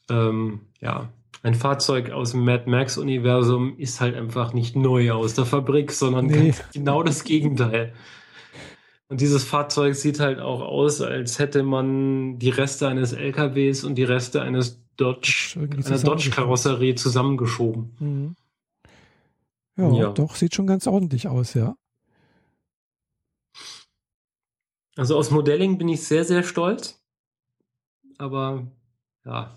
Ähm, ja, ein Fahrzeug aus dem Mad Max-Universum ist halt einfach nicht neu aus der Fabrik, sondern nee. genau das Gegenteil. Und dieses Fahrzeug sieht halt auch aus, als hätte man die Reste eines LKWs und die Reste eines Dodge, einer Dodge-Karosserie zusammengeschoben. Mhm. Ja, ja, doch, sieht schon ganz ordentlich aus, ja. Also aus Modelling bin ich sehr, sehr stolz. Aber ja.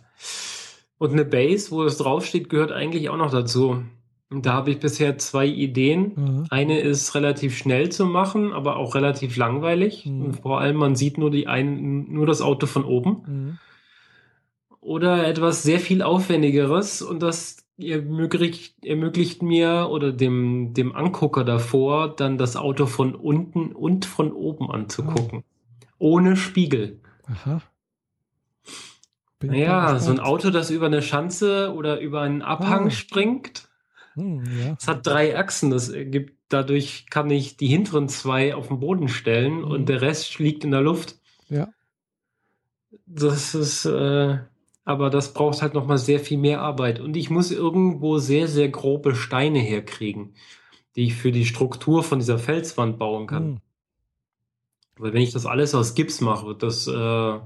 Und eine Base, wo es draufsteht, gehört eigentlich auch noch dazu. Und da habe ich bisher zwei Ideen. Mhm. Eine ist relativ schnell zu machen, aber auch relativ langweilig. Mhm. Und vor allem, man sieht nur die ein, nur das Auto von oben. Mhm. Oder etwas sehr viel Aufwendigeres und das ermöglicht, ermöglicht mir oder dem, dem Angucker davor, dann das Auto von unten und von oben anzugucken. Ah. Ohne Spiegel. Aha. Bin naja, so ein Auto, das über eine Schanze oder über einen Abhang ah. springt. Hm, ja. Es hat drei Achsen. Das gibt, dadurch kann ich die hinteren zwei auf den Boden stellen hm. und der Rest liegt in der Luft. Ja. Das ist, äh, aber das braucht halt nochmal sehr viel mehr Arbeit. Und ich muss irgendwo sehr, sehr grobe Steine herkriegen, die ich für die Struktur von dieser Felswand bauen kann. Hm. Weil wenn ich das alles aus Gips mache, wird das äh,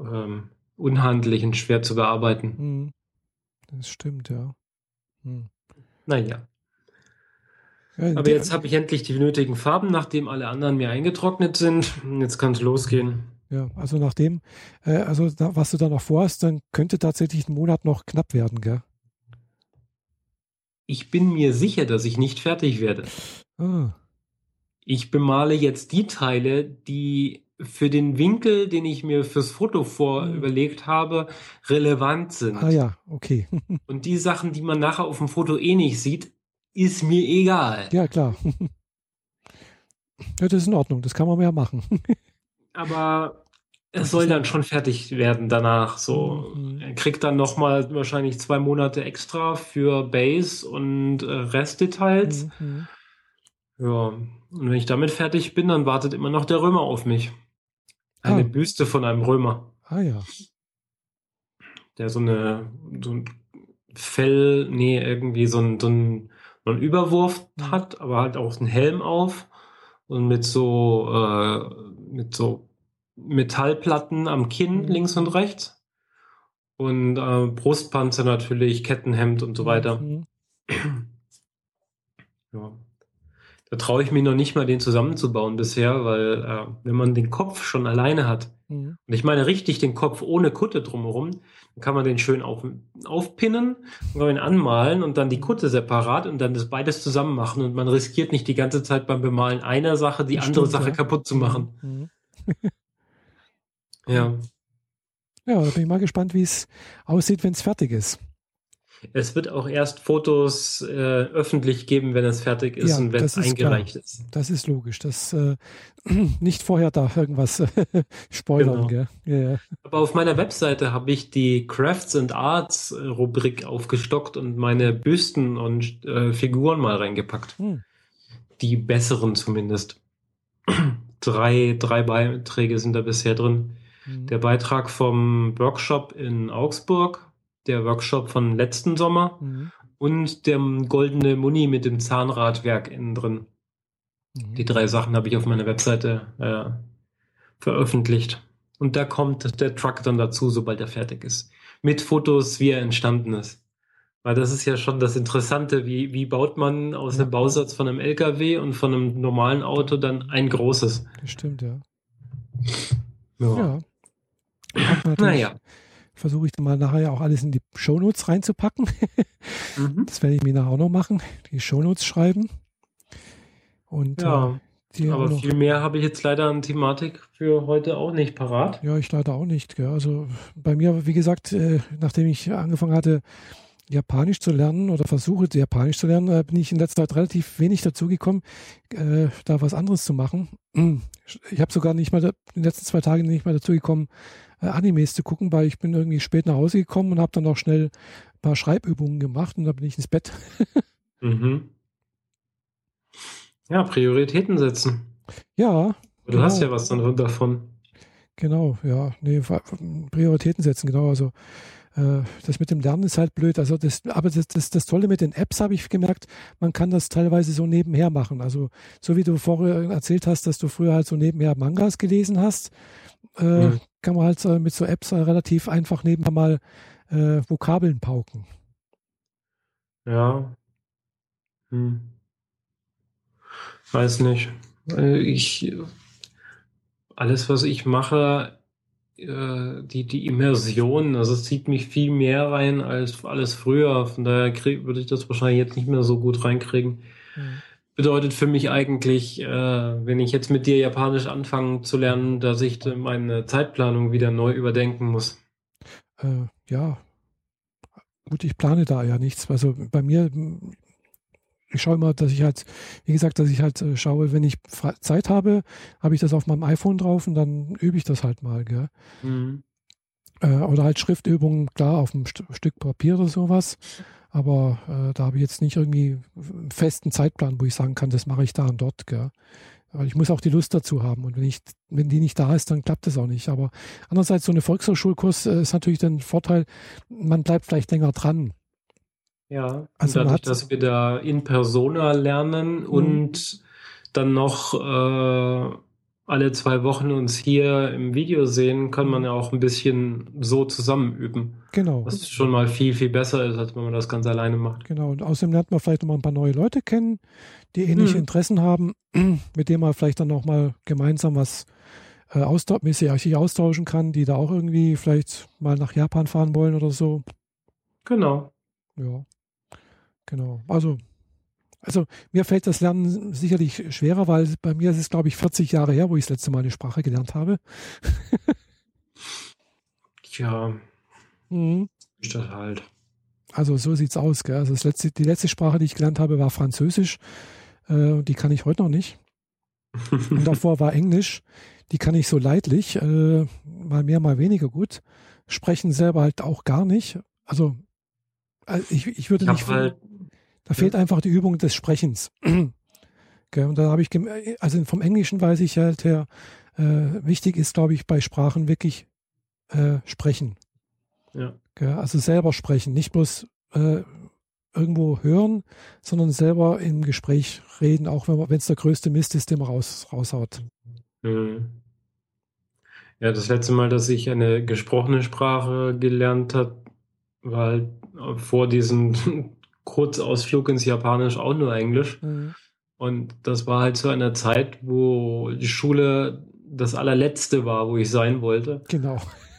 ähm, unhandlich und schwer zu bearbeiten. Hm. Das stimmt, ja. Hm. Naja. Ja, Aber jetzt habe ich endlich die nötigen Farben, nachdem alle anderen mir eingetrocknet sind. Jetzt kann es losgehen. Ja, also nachdem, äh, also da, was du da noch vorhast, dann könnte tatsächlich ein Monat noch knapp werden, gell? Ich bin mir sicher, dass ich nicht fertig werde. Ah. Ich bemale jetzt die Teile, die für den Winkel, den ich mir fürs Foto vor mhm. überlegt habe, relevant sind. Ah ja, okay. Und die Sachen, die man nachher auf dem Foto eh nicht sieht, ist mir egal. Ja, klar. ja, das ist in Ordnung, das kann man mehr machen. Aber es soll dann schon fertig werden danach. So, mhm. er kriegt dann noch mal wahrscheinlich zwei Monate extra für Base und äh, Restdetails. Mhm. Ja, und wenn ich damit fertig bin, dann wartet immer noch der Römer auf mich. Eine ah. Büste von einem Römer. Ah ja. Der so eine so ein Fell, nee, irgendwie so ein, so ein, so ein Überwurf mhm. hat, aber halt auch einen Helm auf und mit so äh, mit so Metallplatten am Kinn mhm. links und rechts und äh, Brustpanzer natürlich, Kettenhemd und so weiter. Mhm. ja. Da traue ich mich noch nicht mal, den zusammenzubauen bisher, weil äh, wenn man den Kopf schon alleine hat, mhm. und ich meine richtig den Kopf ohne Kutte drumherum, dann kann man den schön auf, aufpinnen, und kann ihn anmalen und dann die Kutte separat und dann das beides zusammen machen und man riskiert nicht die ganze Zeit beim Bemalen einer Sache die das andere stimmt, Sache ja. kaputt zu machen. Mhm. Ja. Ja, da bin ich mal gespannt, wie es aussieht, wenn es fertig ist. Es wird auch erst Fotos äh, öffentlich geben, wenn es fertig ist Ja, und wenn es eingereicht klar. ist. Das ist logisch. Das äh, nicht vorher da irgendwas spoilern, Genau. ja. Aber auf meiner Webseite habe ich die Crafts and Arts äh, Rubrik aufgestockt und meine Büsten und äh, Figuren mal reingepackt. Hm. Die besseren zumindest. drei, drei Beiträge sind da bisher drin. Mhm. Der Beitrag vom Workshop in Augsburg, der Workshop von letzten Sommer Mhm. und der goldene Muni mit dem Zahnradwerk innen drin. Mhm. Die drei Sachen habe ich auf meiner Webseite äh, veröffentlicht. Und da kommt der Truck dann dazu, sobald er fertig ist. Mit Fotos, wie er entstanden ist. Weil das ist ja schon das Interessante, wie, wie baut man aus Ja. einem Bausatz von einem LKW und von einem normalen Auto dann ein großes. Das stimmt, ja. Ja. Ja. Naja. Versuche ich dann mal nachher auch alles in die Shownotes reinzupacken. Mhm. Das werde ich mir nachher auch noch machen. Die Shownotes schreiben. Und äh, Ja, auch aber noch, viel mehr habe ich jetzt leider an Thematik für heute auch nicht parat. Ja, ich leider auch nicht. Gell. Also bei mir, wie gesagt, äh, nachdem ich angefangen hatte, Japanisch zu lernen oder versuche, Japanisch zu lernen, äh, bin ich in letzter Zeit relativ wenig dazu gekommen, äh, da was anderes zu machen. Ich habe sogar nicht mal in den letzten zwei Tagen nicht mal dazu gekommen, äh, Animes zu gucken, weil ich bin irgendwie spät nach Hause gekommen und habe dann noch schnell ein paar Schreibübungen gemacht und dann bin ich ins Bett. Mhm. Ja, Prioritäten setzen. Ja, Du Genau. hast ja was dann davon. Genau, ja, nee, Prioritäten setzen, genau. Also äh, das mit dem Lernen ist halt blöd. Also das, aber das, das, das Tolle mit den Apps habe ich gemerkt, man kann das teilweise so nebenher machen. Also so wie du vorher erzählt hast, dass du früher halt so nebenher Mangas gelesen hast, äh, Mhm. Kann man halt äh, mit so Apps äh, relativ einfach nebenher mal äh, Vokabeln pauken. Ja. Hm. Weiß nicht. Ich, alles, was ich mache, die, die Immersion, also es zieht mich viel mehr rein als alles früher. Von daher krieg, würde ich das wahrscheinlich jetzt nicht mehr so gut reinkriegen. Mhm. Bedeutet für mich eigentlich, äh, wenn ich jetzt mit dir Japanisch anfangen zu lernen, dass ich meine Zeitplanung wieder neu überdenken muss. Äh, ja, gut, ich plane da ja nichts. Also bei mir, ich schaue immer, dass ich halt, wie gesagt, dass ich halt äh, schaue, wenn ich Zeit habe, habe ich das auf meinem iPhone drauf und dann übe ich das halt mal. Gell? Mhm. Äh, oder halt Schriftübungen, klar, auf einem St Stück Papier oder sowas. Aber äh, da habe ich jetzt nicht irgendwie einen festen Zeitplan, wo ich sagen kann, das mache ich da und dort. Gell? Weil ich muss auch die Lust dazu haben. Und wenn, ich, wenn die nicht da ist, dann klappt das auch nicht. Aber andererseits, so eine Volkshochschulkurs äh, ist natürlich dann ein Vorteil, man bleibt vielleicht länger dran. Ja, Also dadurch, hat- dass wir da in Persona lernen und dann noch äh, alle zwei Wochen uns hier im Video sehen, kann man ja auch ein bisschen so zusammen üben. Genau. Was schon mal viel, viel besser ist, als wenn man das ganz alleine macht. Genau, und außerdem lernt man vielleicht noch mal ein paar neue Leute kennen, die ähnliche Mhm. Interessen haben, mit denen man vielleicht dann noch mal gemeinsam was äh, austau mäßig austauschen kann, die da auch irgendwie vielleicht mal nach Japan fahren wollen oder so. Genau. Ja, genau. Also, also mir fällt das Lernen sicherlich schwerer, weil bei mir ist es, glaube ich, 40 Jahre her, wo ich das letzte Mal eine Sprache gelernt habe. Tja, Mhm. ist das halt. Also so sieht's aus. Gell? Also letzte, die letzte Sprache, die ich gelernt habe, war Französisch. Äh, die kann ich heute noch nicht. Und davor war Englisch. Die kann ich so leidlich, äh, mal mehr, mal weniger gut. Sprechen selber halt auch gar nicht. Also äh, ich, ich würde Ich nicht. halt, da fehlt einfach die Übung des Sprechens. Gell? Und da habe ich, also vom Englischen weiß ich halt her, äh, wichtig ist, glaube ich, bei Sprachen wirklich äh, sprechen. ja. Gell? Also selber sprechen, nicht bloß äh, irgendwo hören, sondern selber im Gespräch reden, auch wenn es der größte Mist ist, den man raus, raushaut. Mhm. Ja, das letzte Mal, dass ich eine gesprochene Sprache gelernt habe, war halt vor diesem Kurzausflug ins Japanisch auch nur Englisch. Und das war halt zu einer Zeit, wo die Schule das allerletzte war, wo ich sein wollte. Genau.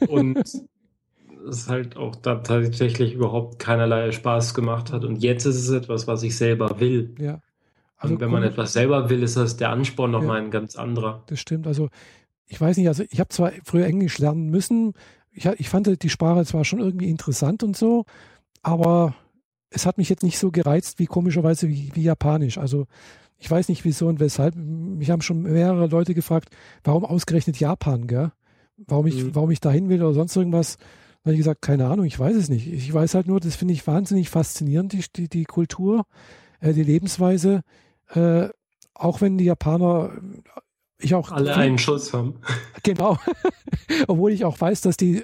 Und es halt auch da tatsächlich überhaupt keinerlei Spaß gemacht hat. Und jetzt ist es etwas, was ich selber will. Ja. Und wenn man etwas selber will, ist das der Ansporn Ja. nochmal ein ganz anderer. Das stimmt. Also ich weiß nicht, also ich habe zwar früher Englisch lernen müssen, ich, ich fand die Sprache zwar schon irgendwie interessant und so, aber es hat mich jetzt nicht so gereizt wie komischerweise wie, wie Japanisch. Also ich weiß nicht wieso und weshalb. Mich haben schon mehrere Leute gefragt, warum ausgerechnet Japan, gell? Warum ich, mhm. warum ich dahin will oder sonst irgendwas. Da habe ich gesagt, keine Ahnung, ich weiß es nicht. Ich weiß halt nur, das finde ich wahnsinnig faszinierend, die, die, die Kultur, äh, die Lebensweise. Äh, auch wenn die Japaner ich auch alle einen Schuss haben. Genau. Obwohl ich auch weiß, dass die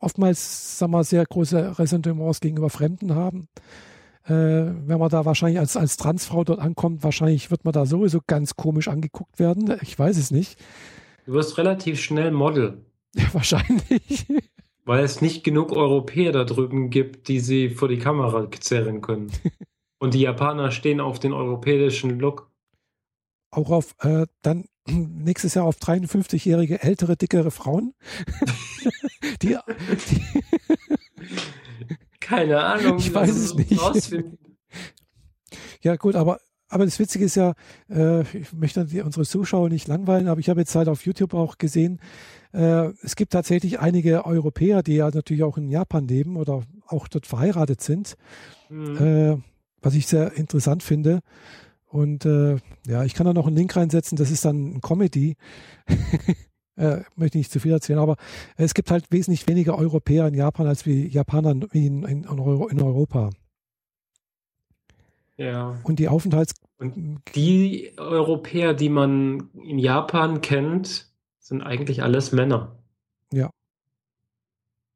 oftmals, sag mal, sehr große Ressentiments gegenüber Fremden haben. Äh, wenn man da wahrscheinlich als, als Transfrau dort ankommt, wahrscheinlich wird man da sowieso ganz komisch angeguckt werden. Ich weiß es nicht. Du wirst relativ schnell Model. Ja, wahrscheinlich. Weil es nicht genug Europäer da drüben gibt, die sie vor die Kamera zerren können. Und die Japaner stehen auf den europäischen Look. Auch auf äh, dann nächstes Jahr auf 53-jährige ältere, dickere Frauen. die, die Keine Ahnung. Ich weiß es nicht. Rausfinden. Ja, gut, aber, aber das Witzige ist ja, äh, ich möchte unsere Zuschauer nicht langweilen, aber ich habe jetzt halt auf YouTube auch gesehen, äh, es gibt tatsächlich einige Europäer, die ja natürlich auch in Japan leben oder auch dort verheiratet sind, mhm. äh, was ich sehr interessant finde. Und äh, ja, ich kann da noch einen Link reinsetzen, das ist dann ein Comedy. äh, möchte nicht zu viel erzählen, aber es gibt halt wesentlich weniger Europäer in Japan als wie Japaner in, in, Euro, in Europa. Ja. Und die Aufenthalts... Und die Europäer, die man in Japan kennt, sind eigentlich alles Männer. Ja.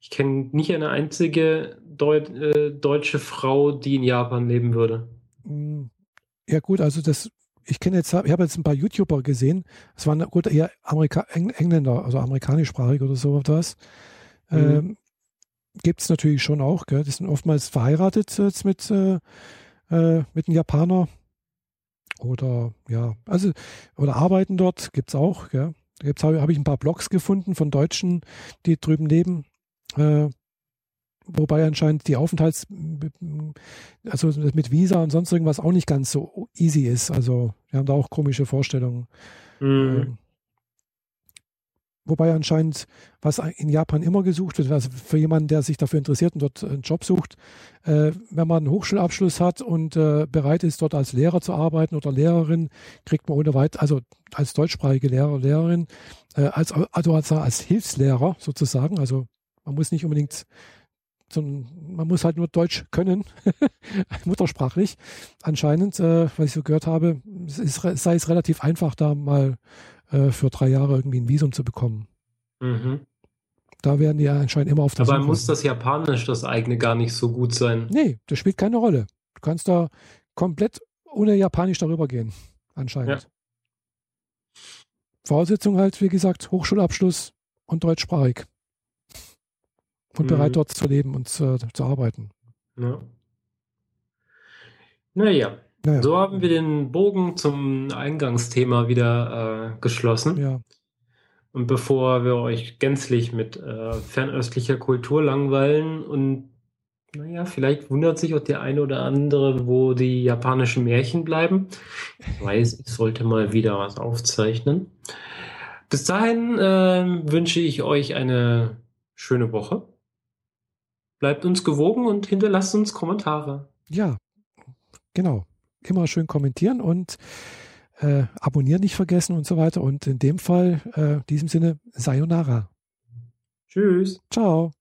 Ich kenne nicht eine einzige Deut äh, deutsche Frau, die in Japan leben würde. Ja gut, also das, ich kenne jetzt, ich habe jetzt ein paar YouTuber gesehen, es waren gut eher Amerika Eng Engländer, also amerikanischsprachig oder so etwas. Mhm. Ähm, Gibt es natürlich schon auch, gell? die sind oftmals verheiratet jetzt mit, äh, äh, mit einem Japaner oder ja, also oder arbeiten dort, gibt es auch. Gell? Da habe hab ich ein paar Blogs gefunden von Deutschen, die drüben leben. Äh, Wobei anscheinend die Aufenthalts, also mit Visa und sonst irgendwas auch nicht ganz so easy ist. Also wir haben da auch komische Vorstellungen. Mhm. Ähm, wobei anscheinend, was in Japan immer gesucht wird, also für jemanden, der sich dafür interessiert und dort einen Job sucht, äh, wenn man einen Hochschulabschluss hat und äh, bereit ist, dort als Lehrer zu arbeiten oder Lehrerin, kriegt man ohne weit, also als deutschsprachige Lehrer, Lehrerin, äh, als, also als, als Hilfslehrer sozusagen, also man muss nicht unbedingt so man muss halt nur Deutsch können, muttersprachlich. Anscheinend, äh, was ich so gehört habe, es ist, sei es relativ einfach, da mal äh, für drei Jahre irgendwie ein Visum zu bekommen. Mhm. Da werden die ja anscheinend immer auf der Aber Suche. muss das Japanisch, das eigene, gar nicht so gut sein? Nee, das spielt keine Rolle. Du kannst da komplett ohne Japanisch darüber gehen, anscheinend. Ja. Voraussetzung halt, wie gesagt, Hochschulabschluss und deutschsprachig und bereit mhm. dort zu leben und zu, zu arbeiten. Ja. Naja, naja, so haben wir den Bogen zum Eingangsthema wieder äh, geschlossen. Ja. Und bevor wir euch gänzlich mit äh, fernöstlicher Kultur langweilen und naja, vielleicht wundert sich auch der eine oder andere, wo die japanischen Märchen bleiben. Ich weiß, ich sollte mal wieder was aufzeichnen. Bis dahin äh, wünsche ich euch eine schöne Woche. Bleibt uns gewogen und hinterlasst uns Kommentare. Ja, genau. Immer schön kommentieren und äh, abonnieren nicht vergessen und so weiter. Und in dem Fall, äh, in diesem Sinne, Sayonara. Tschüss. Ciao.